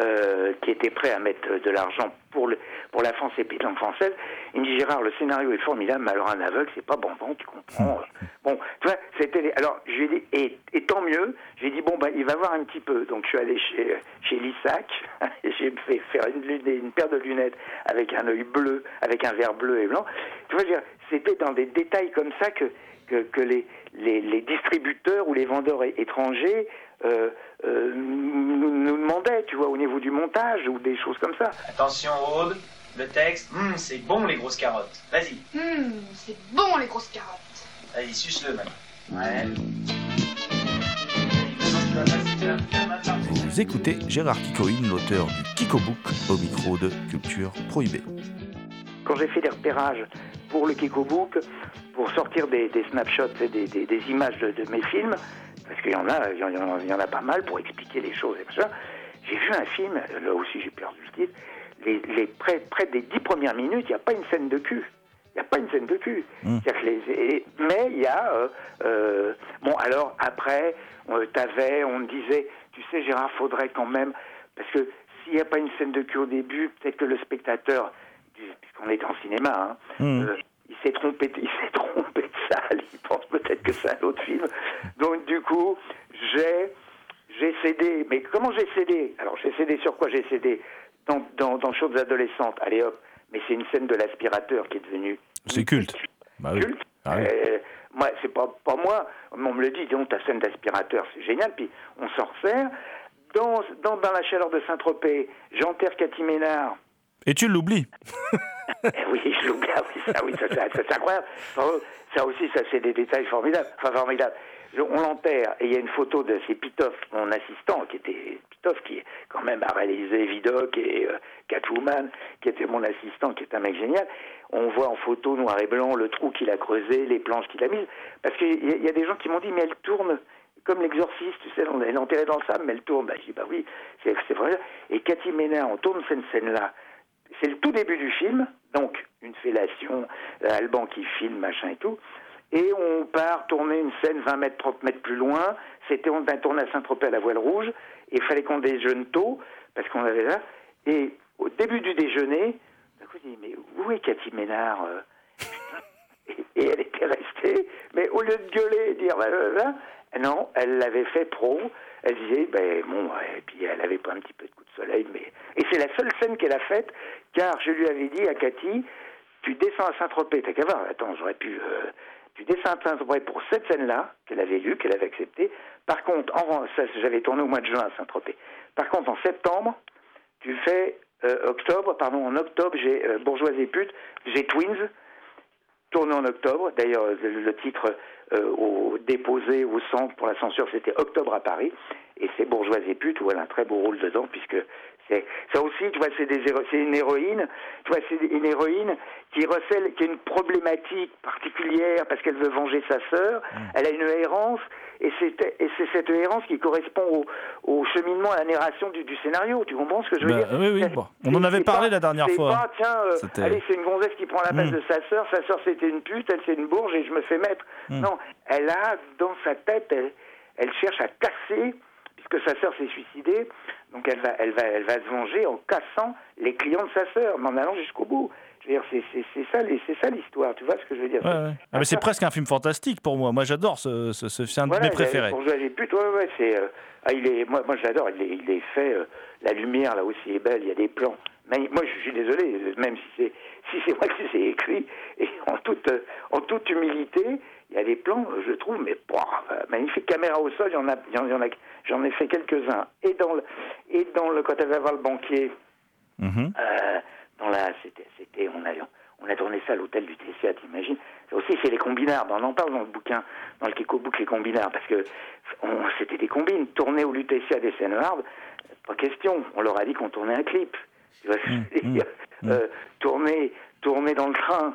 euh, qui était prêt à mettre de l'argent pour le pour la France et puis langue française. Il me dit Gérard le scénario est formidable mais alors un aveugle c'est pas bon bon tu comprends. Bon tu vois c'était alors je lui ai dit et, et tant mieux. J'ai dit bon ben il va voir un petit peu. Donc je suis allé chez chez Lissac et j'ai fait faire une, une paire de lunettes avec un œil bleu avec un verre bleu et blanc. Tu vois c'était dans des détails comme ça que que, que les, les, les distributeurs ou les vendeurs étrangers euh, euh, nous, nous demandaient, tu vois, au niveau du montage ou des choses comme ça. Attention, Aude, le texte, Hum, c'est bon les grosses carottes. Vas-y, Hum, c'est bon les grosses carottes. vas-y, suce-le maintenant. Ouais. Vous écoutez Gérard Kikoïn, l'auteur du Kiko Book, au micro de Culture Prohibée. Quand j'ai fait des repérages pour le Kiko Book, pour sortir des, des snapshots, et des, des, des images de, de mes films, parce qu'il y en a, il y en, a- il y en a pas mal pour expliquer les choses et tout ça, j'ai vu un film, là aussi j'ai perdu le titre, les, les près, près des dix premières minutes, il n'y a pas une scène de cul. Il n'y a pas une scène de cul. Mm. Les- et- mais il y a... euh, euh, bon, alors après, euh, t'avais, on disait, tu sais Gérard, faudrait quand même parce que s'il n'y a pas une scène de cul au début, peut-être que le spectateur, puisqu'on est en cinéma, hein, euh, il s'est trompé, il s'est trompé de salle. Il pense peut-être que c'est un autre film. Donc du coup, j'ai j'ai cédé. Mais comment j'ai cédé? Alors j'ai cédé sur quoi J'ai cédé? Dans dans, dans Choses adolescentes. Allez hop. Mais c'est une scène de l'aspirateur qui est devenue C'est culte. Bah oui. culte. Ah oui. Euh, moi, c'est pas, pas moi. On me le dit, donc ta scène d'aspirateur, c'est génial. Puis on s'en resserre. Dans, dans, dans la chaleur de Saint-Tropez, j'enterre Cathy Ménard. Et tu l'oublies. Eh oui, je l'oublie. Ah oui, ça, oui, ça, ça, c'est incroyable. Ça aussi, ça, c'est des détails formidables. Enfin, formidables. On l'enterre et il y a une photo de c'est Pitoff, mon assistant, qui était Pitoff, qui quand même a réalisé Vidocq et euh, Catwoman, qui était mon assistant, qui est un mec génial. On voit en photo noir et blanc le trou qu'il a creusé, les planches qu'il a mises. Parce qu'il y, y a des gens qui m'ont dit, mais elle tourne comme l'exorciste, tu sais, on- est enterrée dans le sable, mais elle tourne. Bah, je dis, bah oui, c'est c'est vrai. Et Cathy Ménard, on tourne cette scène-là. C'est le tout début du film, donc une fellation, euh, Alban qui filme, machin et tout. Et on part tourner une scène 20 mètres, 30 mètres plus loin. C'était, on a à Saint-Tropez à la voile rouge. Et il fallait qu'on déjeune tôt, parce qu'on avait là. Et au début du déjeuner, d'un coup, je mais où est Cathy Ménard euh? Et, elle était restée, mais au lieu de gueuler et dire, bah, bah, bah, non, elle l'avait fait pro. Elle disait, ben bon, et puis elle avait pas un petit peu de coup de soleil, mais. Et c'est la seule scène qu'elle a faite, car je lui avais dit à Cathy, tu descends à Saint-Tropez, t'as qu'à voir, attends, j'aurais pu. euh, tu descends à Saint-Tropez pour cette scène-là, qu'elle avait lue, qu'elle avait acceptée. Par contre, en, ça, j'avais tourné au mois de juin à Saint-Tropez. Par contre, en septembre, tu fais euh, octobre, pardon, en octobre, j'ai euh, et pute, j'ai Twins, tourné en octobre. D'ailleurs, le, titre euh, au, déposé au centre pour la censure, c'était Octobre à Paris. Et c'est Bourgeoise et pute, où elle a un très beau rôle dedans, puisque ça aussi, tu vois, c'est une héroïne, tu vois, c'est une héroïne qui recèle, qui a une problématique particulière parce qu'elle veut venger sa sœur. Elle a une errance, et c'est et c'est cette errance qui correspond au, au cheminement, à la narration du, du scénario. Tu comprends ce que je veux Bah, dire? oui, oui, bon. On en avait parlé pas- la dernière fois. pas, tiens, euh, allez, c'est une gonzesse qui prend la place Mm. de sa sœur, sa sœur c'était une pute, elle c'est une bourge et je me fais mettre. Mm. Non, elle a dans sa tête, elle, elle cherche à casser, puisque sa sœur s'est suicidée, donc elle va, elle, va, elle va se venger en cassant les clients de sa sœur, mais en allant jusqu'au bout. C'est, ça, ça l'histoire, tu vois ce que je veux dire? Ouais, ouais. Ah, mais c'est presque un film fantastique pour moi. Moi, j'adore ce, ce, ce- c'est un Voilà, de mes préférés. Ouais, ouais, c'est, euh, ah, il est, moi, moi je l'adore, il est, il est fait, euh, la lumière là aussi est belle, il y a des plans. Mais moi, je suis désolé, même si c'est, si c'est moi qui ai écrits, et en toute, euh, en toute humilité, il y a des plans, je trouve, mais magnifique caméra au sol, il y en a, il y en- il y en a, j'en ai fait quelques-uns. Et dans le, et dans le, quand elle va voir le banquier, Mhm. euh, dans la, c'était, c'était, on a, on a tourné ça à l'hôtel du TCA, t'imagines? Ça aussi, c'est les combinards. On en parle dans le bouquin, dans le Kiko Book, les combinards, parce que on, c'était des combines. Tourner au LUTCA des scènes hard, pas question. On leur a dit qu'on tournait un clip. Tu vois ce que je veux dire? Euh, tourner, tourner dans le train.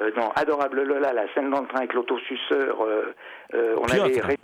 euh, dans Adorable Lola, la scène dans le train avec l'autosuceur, euh, on Piotr. avait ré-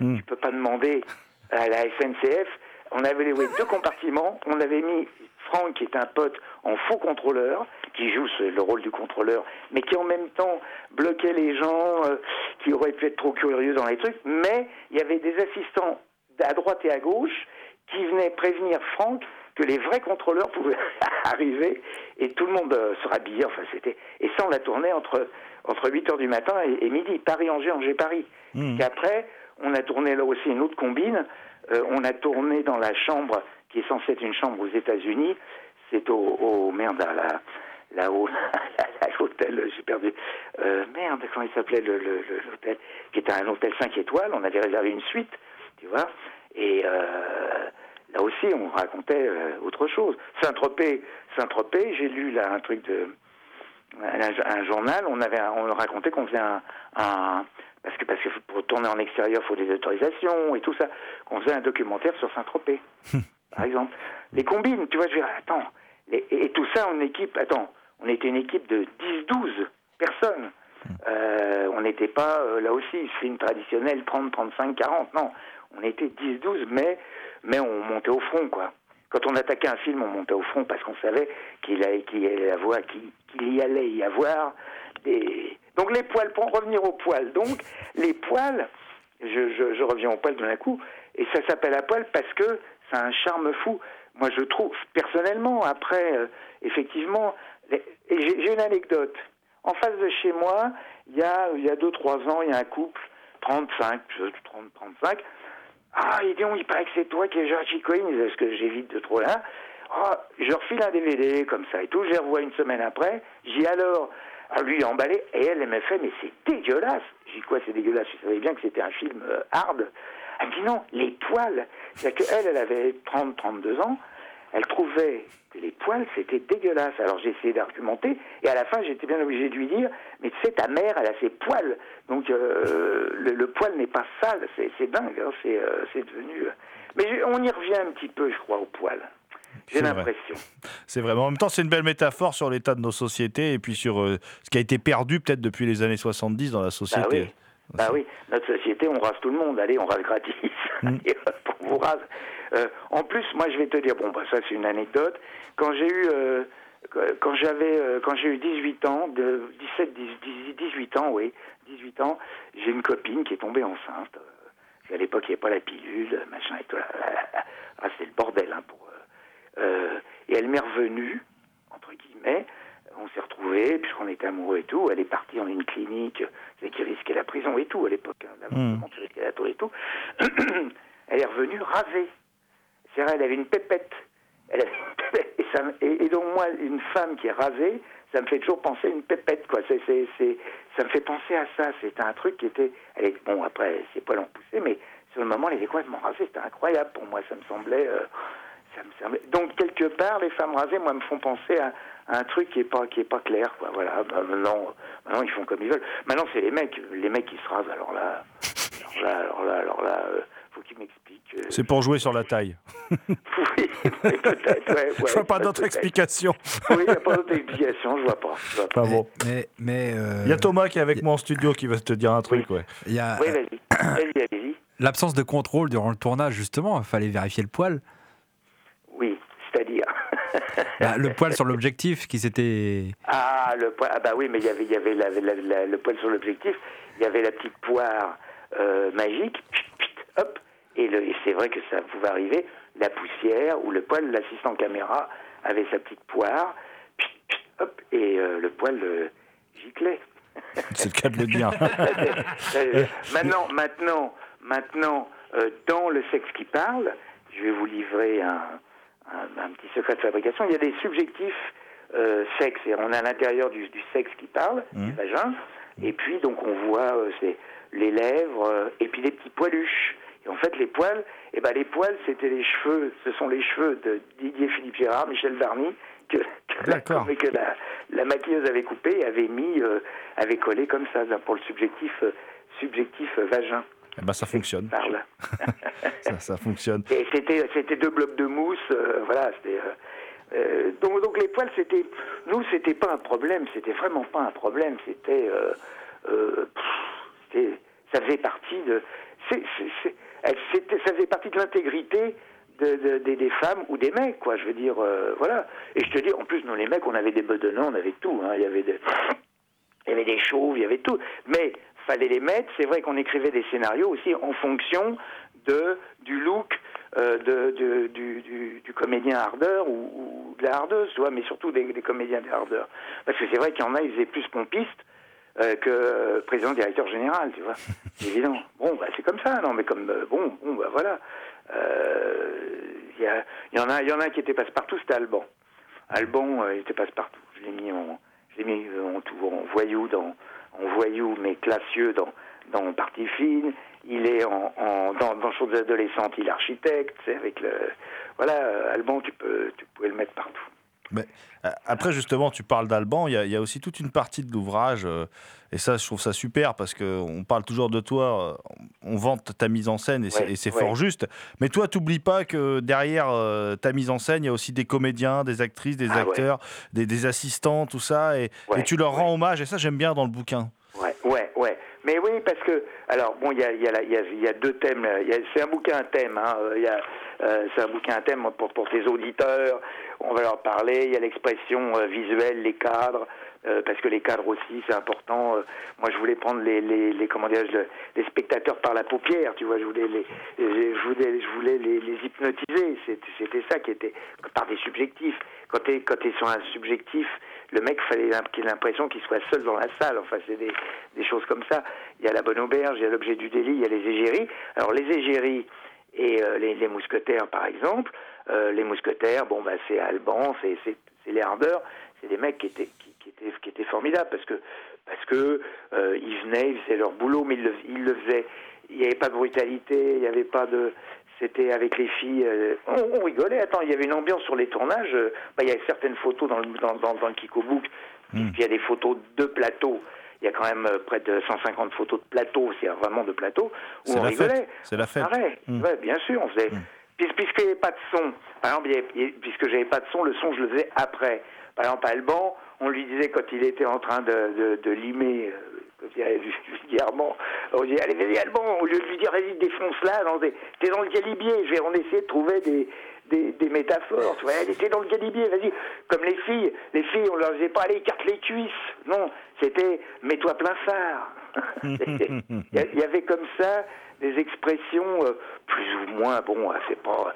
Mm. tu, peux pas demander à la SNCF. On avait loué deux compartiments. On avait mis Franck, qui est un pote, en faux contrôleur, qui joue le rôle du contrôleur, mais qui en même temps bloquait les gens euh, qui auraient pu être trop curieux dans les trucs. Mais il y avait des assistants à droite et à gauche qui venaient prévenir Franck que les vrais contrôleurs pouvaient arriver et tout le monde euh, se rhabillait. Enfin, c'était et ça on l'a tourné entre entre 8 heures du matin et, et midi. Paris Angers Angers Paris. Mhm. Puis après, on a tourné là aussi une autre combine. Euh, on a tourné dans la chambre qui est censée être une chambre aux États-Unis. C'est au, au merde à là-haut l'hôtel, j'ai perdu. Euh, merde, comment il s'appelait le- le- le- l'hôtel Qui était un hôtel 5 étoiles. On avait réservé une suite, tu vois. Et euh, là aussi, on racontait euh, autre chose. Saint-Tropez, Saint-Tropez, j'ai lu là un truc de un, journal. On avait, on racontait qu'on faisait un, un- parce que parce que pour tourner en extérieur, il faut des autorisations et tout ça. Qu'on faisait un documentaire sur Saint-Tropez, par exemple. Les combines, tu vois, je veux dire, attends, les- et, et tout ça en équipe. Attends, on était une équipe de 10-12 personnes. Euh, on n'était pas, euh, là aussi, film traditionnel 30, 35, 40. Non, on était 10-12, mais, mais on montait au front, quoi. Quand on attaquait un film, on montait au front parce qu'on savait qu'il allait, qu'il y allait avoir, qu'il, qu'il y allait y avoir des. Donc les poils, pour en revenir aux poils, donc les poils, je, je, je reviens aux poils d'un coup, et ça s'appelle à poil parce que ça a un charme fou. Moi, je trouve, personnellement, après, euh, effectivement, et j'ai une anecdote. En face de chez moi, il y a, il y a deux, trois ans, il y a un couple, 35, euh, 30, 35. Ah, il dit, il paraît que c'est toi qui es George Cohen, est-ce que j'évite de trop là? Ah, je refile un DVD comme ça et tout, je les revois une semaine après, j'y alors, à lui emballé, et elle, elle m'a fait, mais c'est dégueulasse. J'ai dit, quoi, c'est dégueulasse? Je savais bien que c'était un film euh, hard? Elle me dit, non, les poils. C'est-à-dire qu'elle, elle avait 30, 32 ans, elle trouvait que les poils, c'était dégueulasse. Alors j'ai essayé d'argumenter, et à la fin, j'étais bien obligé de lui dire, mais tu sais, ta mère, elle a ses poils. Donc euh, le, poil n'est pas sale, c'est dingue, hein, c'est euh, c'est devenu... Mais on y revient un petit peu, je crois, au poil. J'ai C'est vrai. l'impression. C'est vraiment. En même temps, c'est une belle métaphore sur l'état de nos sociétés et puis sur euh, ce qui a été perdu peut-être depuis les années 70 dans la Bah société. oui. Bah oui, notre société, on rase tout le monde. Allez, on rase gratis. Allez, hop, on vous rase. Euh, en plus, moi, je vais te dire, bon, bah ça, c'est une anecdote. Quand j'ai eu, euh, quand j'avais, euh, quand j'ai eu 18 ans, de 17, 18, 18 ans, oui, 18 ans, j'ai une copine qui est tombée enceinte. À l'époque, il n'y avait pas la pilule, machin et tout. Ah, c'était le bordel, hein, pour. Euh, et elle m'est revenue, entre guillemets. On s'est retrouvés, puisqu'on était amoureux et tout. Elle est partie en une clinique, c'est qui risquait la prison et tout à l'époque. Hein, tu risquais la tôle et tout. elle est revenue rasée. C'est vrai, elle avait une pépette. Elle avait une pépette. Et, ça, me- et- et donc moi, une femme qui est rasée, ça me fait toujours penser à une pépette, quoi. Ça me fait penser à ça. C'était un truc qui était... Elle est, bon, après, c'est pas l'en pousser, mais sur le moment, elle était complètement rasée. C'était incroyable pour moi. Ça me semblait... euh, ça me semblait... Donc, quelque part, les femmes rasées, moi, me font penser à, à un truc qui est pas, qui est pas clair, quoi. Voilà. Bah, maintenant, maintenant, ils font comme ils veulent. Maintenant, c'est les mecs. Les mecs qui se rasent, alors là... Alors là, alors là, alors là... euh, faut qu'ils m'expliquent... euh, C'est pour jouer sur la taille. oui, peut-être, ouais, Je ouais, vois pas d'autre explication. Oui, il n'y a pas d'autre explication, je vois pas. Je vois pas. Bon. Mais, mais euh, Il y a Thomas qui est avec moi en studio qui va te dire un truc, ouais. il y a Oui, vas-y. L'absence de contrôle durant le tournage, justement. Il fallait vérifier le poil. C'est-à-dire. Bah, le poil sur l'objectif qui s'était. Ah, le poil. Ah, bah oui, mais il y avait, y avait la- la- la- le poil sur l'objectif. Il y avait la petite poire euh, magique. Pchit, pchit, hop. Et, et c'est vrai que ça pouvait arriver. La poussière ou le poil, l'assistant caméra avait sa petite poire. Pchit, pchit, hop. Et euh, le poil euh, giclait. C'est le cas de le dire. Maintenant, maintenant, maintenant, dans le sexe qui parle, je vais vous livrer un, un- un petit secret de fabrication. Il y a des subjectifs euh, sexe, et on à l'intérieur du, du sexe qui parle, du vagin, et puis donc on voit euh, les lèvres, euh, et puis les petits poiluches. Et en fait, les poils, eh ben les poils, c'était les cheveux, ce sont les cheveux de Didier Philippe Gérard, Michel Varny, que, que, la, que la, la maquilleuse avait coupé et avait mis, euh, avait collé comme ça, là, pour le subjectif, euh, subjectif vagin. Eh ben, ça fonctionne. Parle. Ça, ça fonctionne. Et c'était, c'était deux blocs de mousse, euh, voilà, c'était. euh, euh, donc, donc les poils, c'était, nous, c'était pas un problème, c'était vraiment pas un problème, c'était, pff, ça faisait partie de, c'est- elle- c'était, ça faisait partie de l'intégrité de, de- des- des femmes ou des mecs, quoi. Je veux dire, euh, voilà. Et je te dis, en plus, nous les mecs, on avait des bedonnants, on avait tout, hein. Il y avait des, il y avait des chauves, il y avait tout. Mais fallait les mettre. C'est vrai qu'on écrivait des scénarios aussi en fonction de du look euh, de, de- du, du- du comédien hardeur ou, ou de la hardeuse, tu vois, mais surtout des, des comédiens de hardeur. Parce que c'est vrai qu'il y en a, ils faisaient plus pompiste euh, que euh, président directeur général, tu vois. C'est évident. Bon, bah, c'est comme ça, non, mais comme euh, bon, bon, bah voilà. Il y, en a, y en a qui était passe-partout, c'était Alban. Alban, il était passe-partout. Je l'ai mis en, je l'ai mis en, en voyou, dans, en voyou, mais classieux dans, dans Partie fine. Il est en, en- dans, dans Choses adolescentes, il est architecte. C'est avec le, voilà, Alban, tu peux, tu pouvais le mettre partout. Mais, euh, après, justement, tu parles d'Alban, il y, a- il y a aussi toute une partie de l'ouvrage, euh, et ça, je trouve ça super, parce qu'on parle toujours de toi, euh, on vante ta mise en scène, et c'est Ouais, et c'est ouais. fort juste. Mais toi, t'oublies pas que derrière euh, ta mise en scène, il y a aussi des comédiens, des actrices, des Ah ouais. acteurs, des, des assistants, tout ça, et tu leur rends hommage, et ça, j'aime bien dans le bouquin. Ouais, ouais, ouais. Mais oui, parce que, alors, bon, il y a, y, a, y, a, y a deux thèmes. C'est un bouquin thème. Hein. euh, euh, c'est un bouquin thème pour, pour tes auditeurs. On va leur parler. Il y a l'expression euh, visuelle, les cadres. euh, parce que les cadres aussi, c'est important. Euh, moi, je voulais prendre les, les, les comment le- les spectateurs par la paupière, tu vois. Je voulais les, je voulais, je voulais les, les hypnotiser. C'était ça qui était par des subjectifs. Quand tu es, quand t'es sur un subjectif, le mec fallait qu'il ait l'impression qu'il soit seul dans la salle. Enfin, c'est des, choses comme ça. Il y a la bonne auberge, il y a l'objet du délit, il y a les égéries. Alors les égéries et euh, les, mousquetaires, par exemple, euh, les mousquetaires, bon bah c'est Alban, c'est les Hardeurs, c'est des mecs qui étaient formidables parce que euh, ils venaient, ils faisaient leur boulot, mais le, ils le faisaient. Il n'y avait pas de brutalité, il n'y avait pas de c'était avec les filles, euh, on, on rigolait. Attends, il y avait une ambiance sur les tournages. euh, bah, il y a certaines photos dans le dans, dans, dans le Kiko Book, puis il y a des photos de plateau. Il y a quand même euh, près de 150 photos de plateau, c'est vraiment de plateau, où on la rigolait. c'est la fête. Arrête. Mm. Ouais, bien sûr, on faisait. Puis- Puisqu'il n'y avait pas de son, par exemple, avait- avait- puisque j'avais pas de son, le son je le faisais après. Par exemple, Alban, on lui disait quand il était en train de, de, de limer, vulgairement, on disait allez vas-y Alban, au lieu de lui dire vas-y défonce là, non, t'es dans le galibier. Je vais, on essayait de trouver des, des, des métaphores. Tu vois, elle était dans le galibier, vas-y. Comme les filles, les filles, on leur disait pas allez écarte les cuisses. Non, c'était mets-toi plein phare. Il y avait comme ça des expressions euh, plus ou moins bon, ah, c'est pas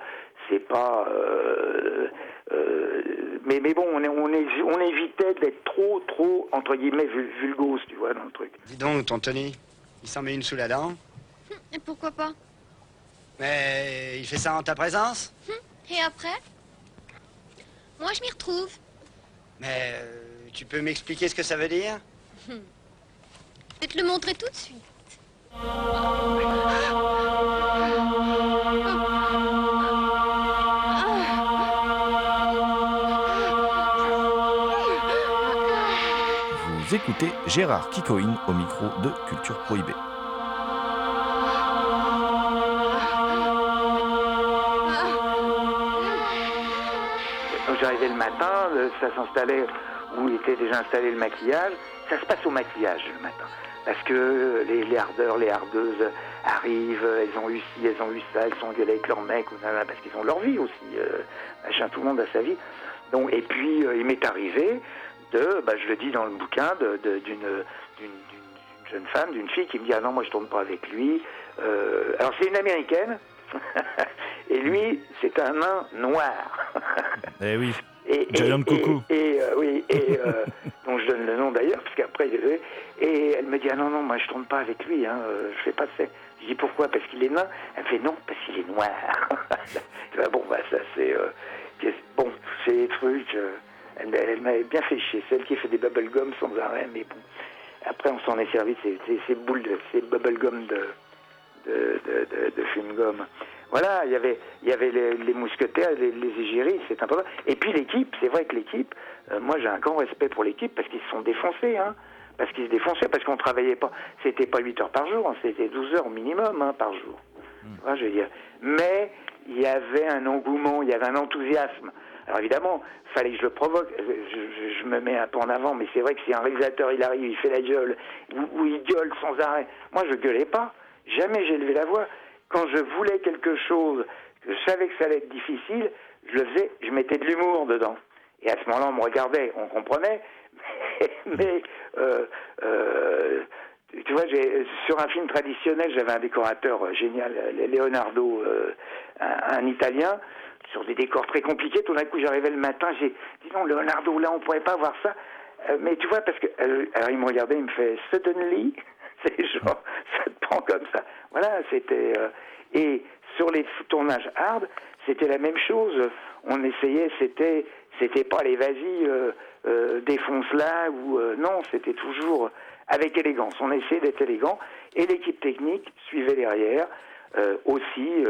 c'est pas euh, euh, mais mais bon on est, on, est, on évitait d'être trop trop entre guillemets vul- vulgose tu vois dans le truc. Dis donc, ton Tony, il s'en met une sous la dent. Et pourquoi pas? Mais il fait ça en ta présence? Et après? Moi, je m'y retrouve. Mais euh, tu peux m'expliquer ce que ça veut dire? Je vais te le montrer tout de suite. Gérard Kikoïn au micro de Culture Prohibée. Quand j'arrivais le matin, ça s'installait où était déjà installé le maquillage. Ça se passe au maquillage le matin. Parce que les, les hardeurs, les hardeuses arrivent, elles ont eu ci, elles ont eu ça, elles sont engueulées avec leur mec, parce qu'ils ont leur vie aussi. euh, tout le monde a sa vie. Donc, et puis, euh, il m'est arrivé de, bah, je le dis dans le bouquin, d'une jeune femme, d'une fille qui me dit Ah non, moi je tourne pas avec lui. Euh, alors, c'est une américaine. et lui, c'est un nain noir. Eh oui. Et, et- Coco. Et, et, euh, oui, et euh, dont je donne le nom d'ailleurs, parce qu'après, et elle me dit ah non non, moi je tourne pas avec lui, hein, je fais pas sexe. Je dis pourquoi? Parce qu'il est nain. Elle me fait non, parce qu'il est noir. Ben, bon bah ça c'est bon, c'est des trucs. Elle, elle m'avait bien fait chier, celle qui fait des bubblegum sans arrêt, mais bon. Après on s'en est servi, ces boules de ces bubblegum de de, de, de, de chewing-gum. Voilà, il y avait, il y avait les, les mousquetaires, les, les égéries, c'est important. Et puis l'équipe, c'est vrai que l'équipe, euh, moi j'ai un grand respect pour l'équipe parce qu'ils se sont défoncés, hein. Parce qu'ils se défonçaient, parce qu'on travaillait pas. C'était pas 8 heures par jour, hein, c'était 12 heures au minimum hein, par jour. Vois, je veux dire. Mais il y avait un engouement, il y avait un enthousiasme. Alors évidemment, fallait que je le provoque. Je, je- me mets un peu en avant, mais c'est vrai que si un réalisateur il arrive, il fait la gueule, ou, il gueule sans arrêt. Moi, je gueulais pas. Jamais j'ai levé la voix. Quand je voulais quelque chose, je savais que ça allait être difficile, je le faisais, je mettais de l'humour dedans. Et à ce moment-là, on me regardait, on comprenait, mais euh, euh, tu vois, sur un film traditionnel, j'avais un décorateur euh, génial, euh, Leonardo, euh, un Italien, sur des décors très compliqués. Tout d'un coup, j'arrivais le matin, j'ai dit non, Leonardo, là, on pourrait pas voir ça. Euh, mais tu vois, parce que euh, alors il me regardait, il me fait suddenly, c'est genre, ça te prend comme ça. Voilà, c'était euh, et sur les tournages hard, c'était la même chose. On essayait, c'était, c'était pas les vas-y, défonce là ou non, c'était toujours avec élégance. On essayait d'être élégant et l'équipe technique suivait derrière aussi.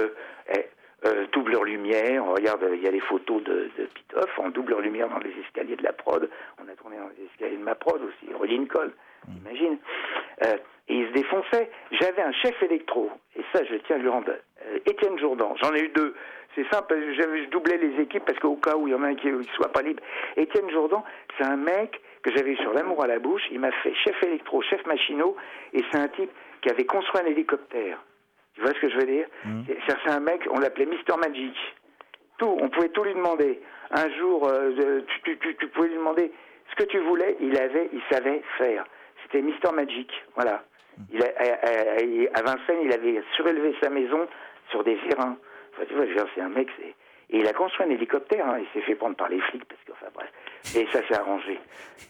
eh, euh, doubleur lumière, on regarde, il y a les photos de, de Pitoff en doubleur lumière dans les escaliers de la prod. On a tourné dans les escaliers de ma prod aussi, Roy Lincoln, imagine. Euh, et il se défonçait. J'avais un chef électro, et ça je tiens à lui rendre. euh, Étienne Jourdan, j'en ai eu deux. C'est simple, j'avais- je doublais les équipes parce qu'au cas où il y en a un qui ne soit pas libre. Étienne Jourdan, c'est un mec que j'avais sur l'amour à la bouche. Il m'a fait chef électro, chef machinot, et c'est un type qui avait construit un hélicoptère. Tu vois ce que je veux dire C'est- C'est c'est un mec, on l'appelait Mister Magic. Tout, on pouvait tout lui demander. Un jour, euh, tu, tu- tu- tu pouvais lui demander ce que tu voulais, il avait, il savait faire. C'était Mister Magic, voilà. Il a, à, à- à Vincennes, il avait surélevé sa maison sur des vérins. Enfin, tu vois, c'est un mec, c'est... Et il a construit un hélicoptère, hein. il s'est fait prendre par les flics, parce que, enfin bref. Et ça s'est arrangé.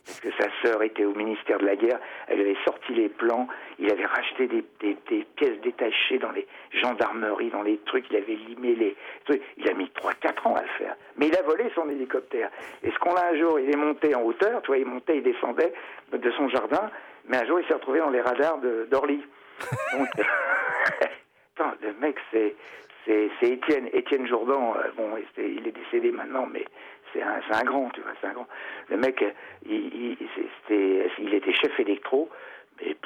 Parce que sa sœur était au ministère de la Guerre, elle avait sorti les plans, il avait racheté des, des- pièces détachées dans les gendarmeries, dans les trucs, il avait limé les trucs. Il a mis 3-4 ans à le faire. Mais il a volé son hélicoptère. Et ce qu'on a un jour, il est monté en hauteur, tu vois, il montait, il descendait de son jardin, mais un jour, il s'est retrouvé dans les radars d'Orly. Donc, Attends, le mec, c'est c'est Étienne Étienne Jourdan. euh, bon, il est décédé maintenant, mais c'est un un grand, tu vois, c'est un grand. Le mec, euh, il, il, c'était il était chef électro, mais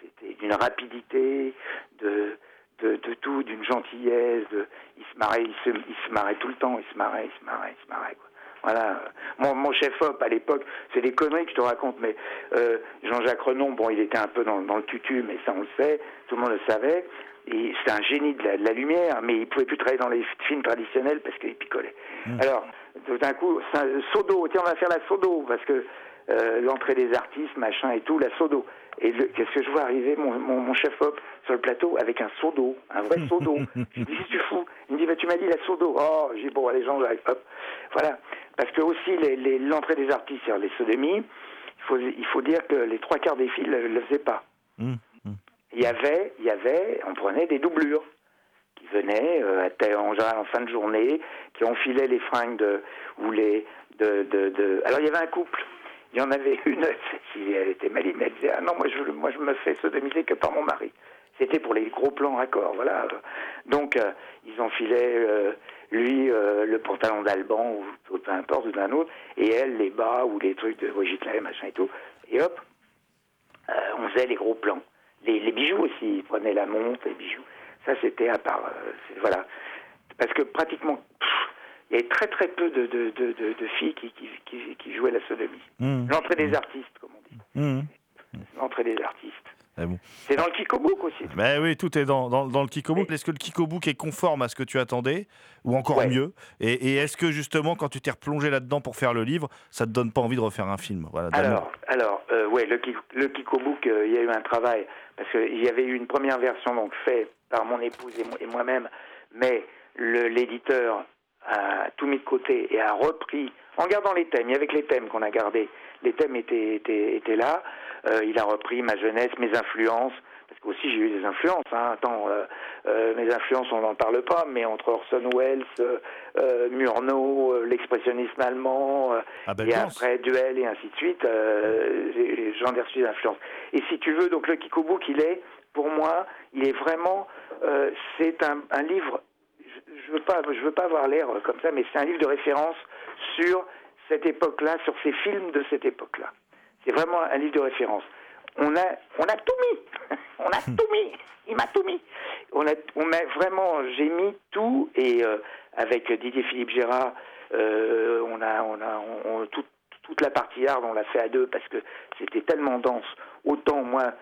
c'était d'une rapidité, de de, de tout, d'une gentillesse. De, il se marrait, il se, il se marrait tout le temps, il se marrait, il se marrait, il se marrait. Quoi. Voilà. Mon, mon chef-op à l'époque, c'est des conneries que je te raconte, mais euh, Jean-Jacques Renon, bon, il était un peu dans, dans le tutu, mais ça on le sait, tout le monde le savait. Et c'était un génie de la, de la lumière, mais il pouvait plus travailler dans les films traditionnels parce qu'il picolait. Alors, tout d'un coup, Sodo, tiens, on va faire la Sodo, parce que euh, l'entrée des artistes, machin et tout, la Sodo. Et qu'est-ce que je vois arriver, mon, mon, mon chef-op, sur le plateau, avec un seau d'eau, un vrai seau d'eau. je dis, tu fous? Il me dit, bah, tu m'as dit la seau d'eau. Oh, j'ai dit, bon, allez, gens, j'arrive, hop. Voilà. Parce que aussi, les- les- l'entrée des artistes, c'est-à-dire les sodomies, il faut, il faut dire que les trois quarts des filles ne le, le faisaient pas. Il y avait, il y avait, on prenait des doublures qui venaient euh, à en fin de journée, qui enfilaient les fringues de ou les de, de, Alors il y avait un couple. Il y en avait une, Cécilie, elle était maline, elle disait ah non moi je moi je me fais sodomiser que par mon mari. C'était pour les gros plans raccords, voilà. Donc euh, ils enfilaient euh, lui euh, le pantalon d'Alban ou, peu importe ou d'un autre, et elle les bas ou les trucs de Wojitlae machin et tout. Et hop, on faisait les gros plans. Les, les bijoux aussi, ils prenaient la montre, les bijoux. Ça, c'était à part. euh, voilà. Parce que pratiquement, il y avait très très peu de, de, de, de- de filles qui, qui, qui, qui jouaient la sodomie. Mmh. L'entrée des artistes, comme on dit. Mmh. L'entrée des artistes. Ah bon. C'est dans le Kikobook aussi. Ben oui, tout est dans, dans, dans le Kikobook. Est-ce que le Kikobook est conforme à ce que tu attendais Ou encore mieux? Et, et est-ce que justement, quand tu t'es replongé là-dedans pour faire le livre, ça te donne pas envie de refaire un film? Voilà, Alors, alors, euh, ouais, le, le Kikobook, euh, il y a eu un travail parce qu'il y avait eu une première version donc faite par mon épouse et moi- et moi-même, mais l'éditeur a tout mis de côté et a repris en gardant les thèmes. Avec les thèmes qu'on a gardés, les thèmes étaient étaient, étaient là. Euh, il a repris ma jeunesse, mes influences. Parce que aussi j'ai eu des influences. Hein. Attends, euh, euh, mes influences on n'en parle pas, mais entre Orson Welles, Murnau, l'expressionnisme allemand, Ah ben, et après Duel et ainsi de suite, j'en ai reçu des influences. Et si tu veux, donc le Kikobook, il est, pour moi, il est vraiment, c'est un, un livre. Je, veux pas, je veux pas avoir l'air comme ça, mais c'est un livre de référence sur cette époque-là, sur ces films de cette époque-là. C'est vraiment un livre de référence. On a, on a tout mis. on a tout mis. Il m'a tout mis. On a, on a vraiment, j'ai mis tout et euh, avec Didier Philippe Gérard, euh, on a, on a, on- on- tout- toute la partie hard, on l'a fait à deux parce que c'était tellement dense. Autant moi,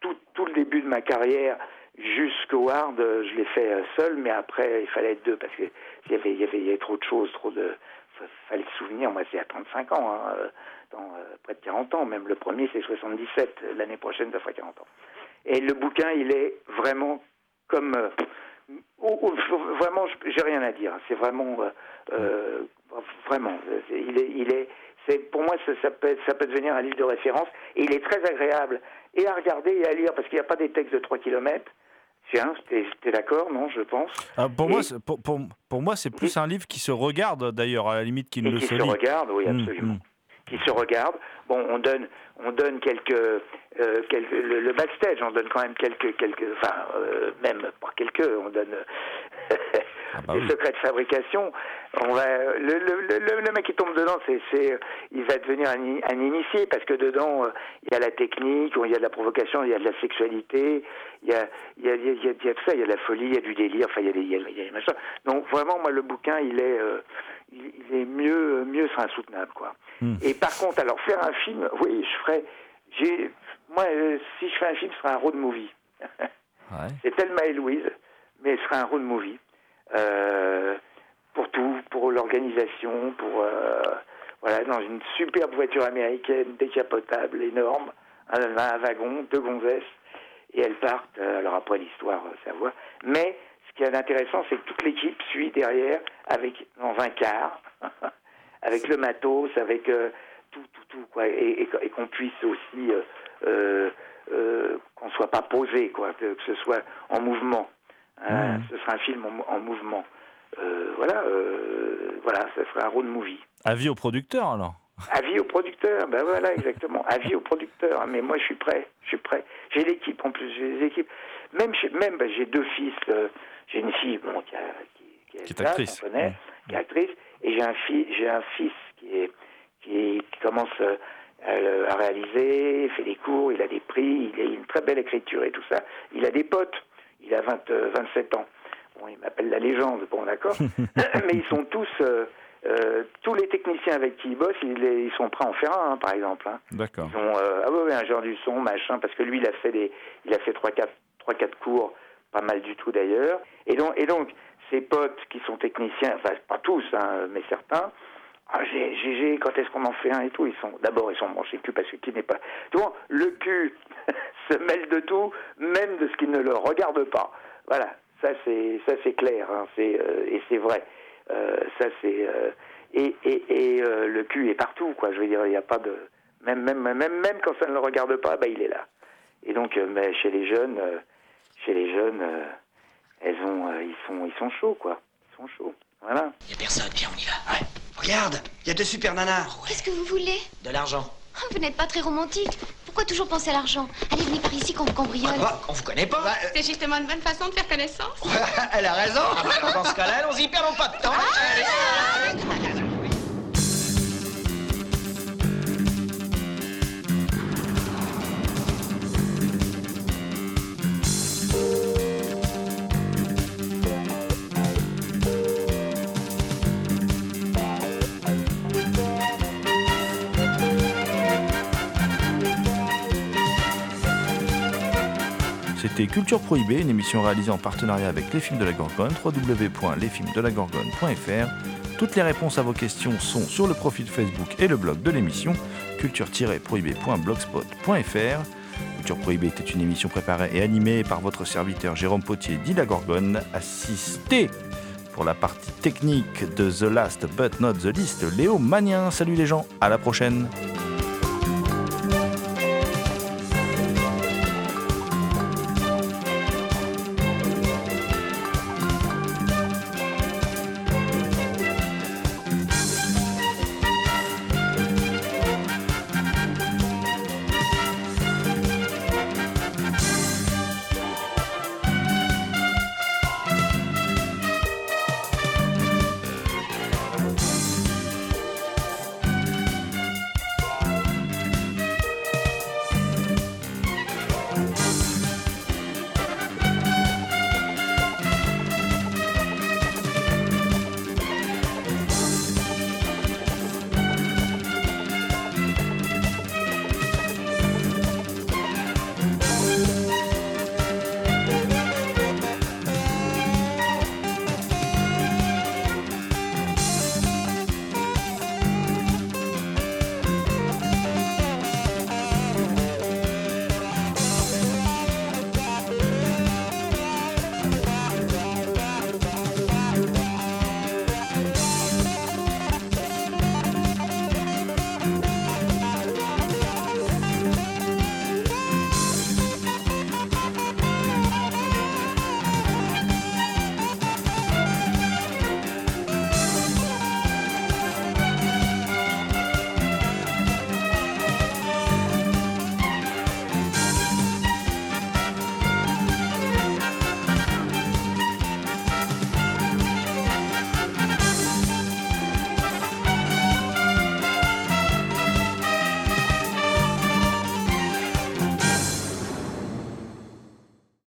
tout, tout le début de ma carrière jusqu'au hard, je l'ai fait euh, seul, mais après il fallait être deux parce que il y avait, il y avait, il y avait trop de choses, trop de, fa- fallait se souvenir. Moi, c'est à 35 ans, hein, euh, dans euh, près de 40 ans. Même le premier, c'est 77. L'année prochaine, ça fera 40 ans. Et le bouquin, il est vraiment comme euh, vraiment, j'ai rien à dire. C'est vraiment, euh, euh, vraiment, il est, il est, c'est pour moi, ça, ça peut, ça peut devenir un livre de référence. Et il est très agréable et à regarder et à lire parce qu'il n'y a pas des textes de 3 km. Tiens, t'es t'es d'accord, non Je pense. Ah, pour, Et- moi, c'est- pour, pour, pour moi, c'est plus un livre qui se regarde, d'ailleurs, à la limite qu'il ne qui se se regarde, oui, Mm, absolument. mm. Qui se regarde. Bon, on donne, on donne quelques, euh, quelques le, le backstage, on donne quand même quelques, quelques, enfin, euh, même pas quelques, on donne euh, bah des oui. secrets de fabrication. On va, le, le, le, le- mec qui tombe dedans, c'est, il va devenir un, un initié parce que dedans, euh, il y a la technique, il y a de la provocation, il y a de la sexualité, il y a, il y a, il y a, il y a- il y a tout ça, il y a de la folie, il y a du délire, enfin, il y a des, il y a, il y a des machins. Donc vraiment, moi, le bouquin, il est, euh, il, est mieux, mieux, c'est insoutenable, quoi. Mm. Et par contre, alors faire un film, oui, je ferais, j'ai, moi, euh, si je fais un film, ce sera un road movie. Ouais. C'est Thelma et Louise, mais ce sera un road movie. Euh, pour tout, pour l'organisation, pour... euh, Voilà, dans une superbe voiture américaine décapotable, énorme, un, un wagon, deux gonzesses, et elles partent. euh, Alors après l'histoire, ça voit. Mais ce qui est intéressant, c'est que toute l'équipe suit derrière avec dans un car, avec le matos, avec tout, tout, tout, quoi, et, qu'on puisse aussi euh, euh, qu'on soit pas posé, quoi, que ce soit en mouvement. Hein, Ce sera un film en, en mouvement. Euh, voilà, euh, voilà, ça sera un road movie. Avis au producteur alors Avis au producteur, ben voilà, exactement. Avis au producteur, mais moi je suis prêt, je suis prêt. J'ai l'équipe en plus, j'ai les équipes. Même, chez- même ben, j'ai deux fils, euh, j'ai une fille bon, qui, a- qui, Qui est là, actrice. connaît, qui est actrice, et j'ai un, fi- j'ai un fils qui, est, qui, qui commence euh, à, à réaliser, fait des cours, il a des prix, il a une très belle écriture et tout ça. Il a des potes, il a 20, euh, 27 ans. Bon, il m'appelle la légende, bon d'accord. Mais ils sont tous, euh, euh, tous les techniciens avec qui il bosse, ils, ils sont prêts à en faire un, hein, par exemple. hein. D'accord. Ils ont, euh, ah ouais, ouais, un genre du son, machin, parce que lui, il a fait des, il a fait trois, quatre, trois, quatre cours, pas mal du tout d'ailleurs. Et donc, et donc, ses potes qui sont techniciens, enfin pas tous, hein, mais certains. Ah, j'ai, quand est-ce qu'on en fait un et tout Ils sont, d'abord, ils sont branchés cul parce que qui n'est pas. Tu vois, le cul se mêle de tout, même de ce qui ne le regarde pas. Voilà, ça c'est, ça c'est clair, hein, c'est euh, et c'est vrai. Euh, ça c'est euh, et et, et euh, le cul est partout, quoi. Je veux dire, il n'y a pas de même même même même quand ça ne le regarde pas, bah il est là. Et donc, euh, mais chez les jeunes, euh, chez les jeunes, elles ont, ils sont, ils sont chauds, quoi. Ils sont chauds. Voilà. Y a personne, viens, on y va. Ouais. Regarde, y a deux super nanas. Qu'est-ce que vous voulez De l'argent. Oh, Vous n'êtes pas très romantique. Pourquoi toujours penser à l'argent Allez, venez par ici qu'on vous cambriole. Quoi On vous connaît pas C'est justement une bonne façon de faire connaissance. Elle a raison. Dans ce cas-là, allons-y, perdons pas de temps. Allez. C'était Culture Prohibée, une émission réalisée en partenariat avec les films de la Gorgone, www.lesfilmsdelagorgone.fr. Toutes les réponses à vos questions sont sur le profil Facebook et le blog de l'émission, culture-prohibée.blogspot.fr. Culture Prohibée était une émission préparée et animée par votre serviteur Jérôme Potier dit la Gorgone, assisté pour la partie technique de The Last But Not The Least, Léo Magnien. Salut les gens, à la prochaine.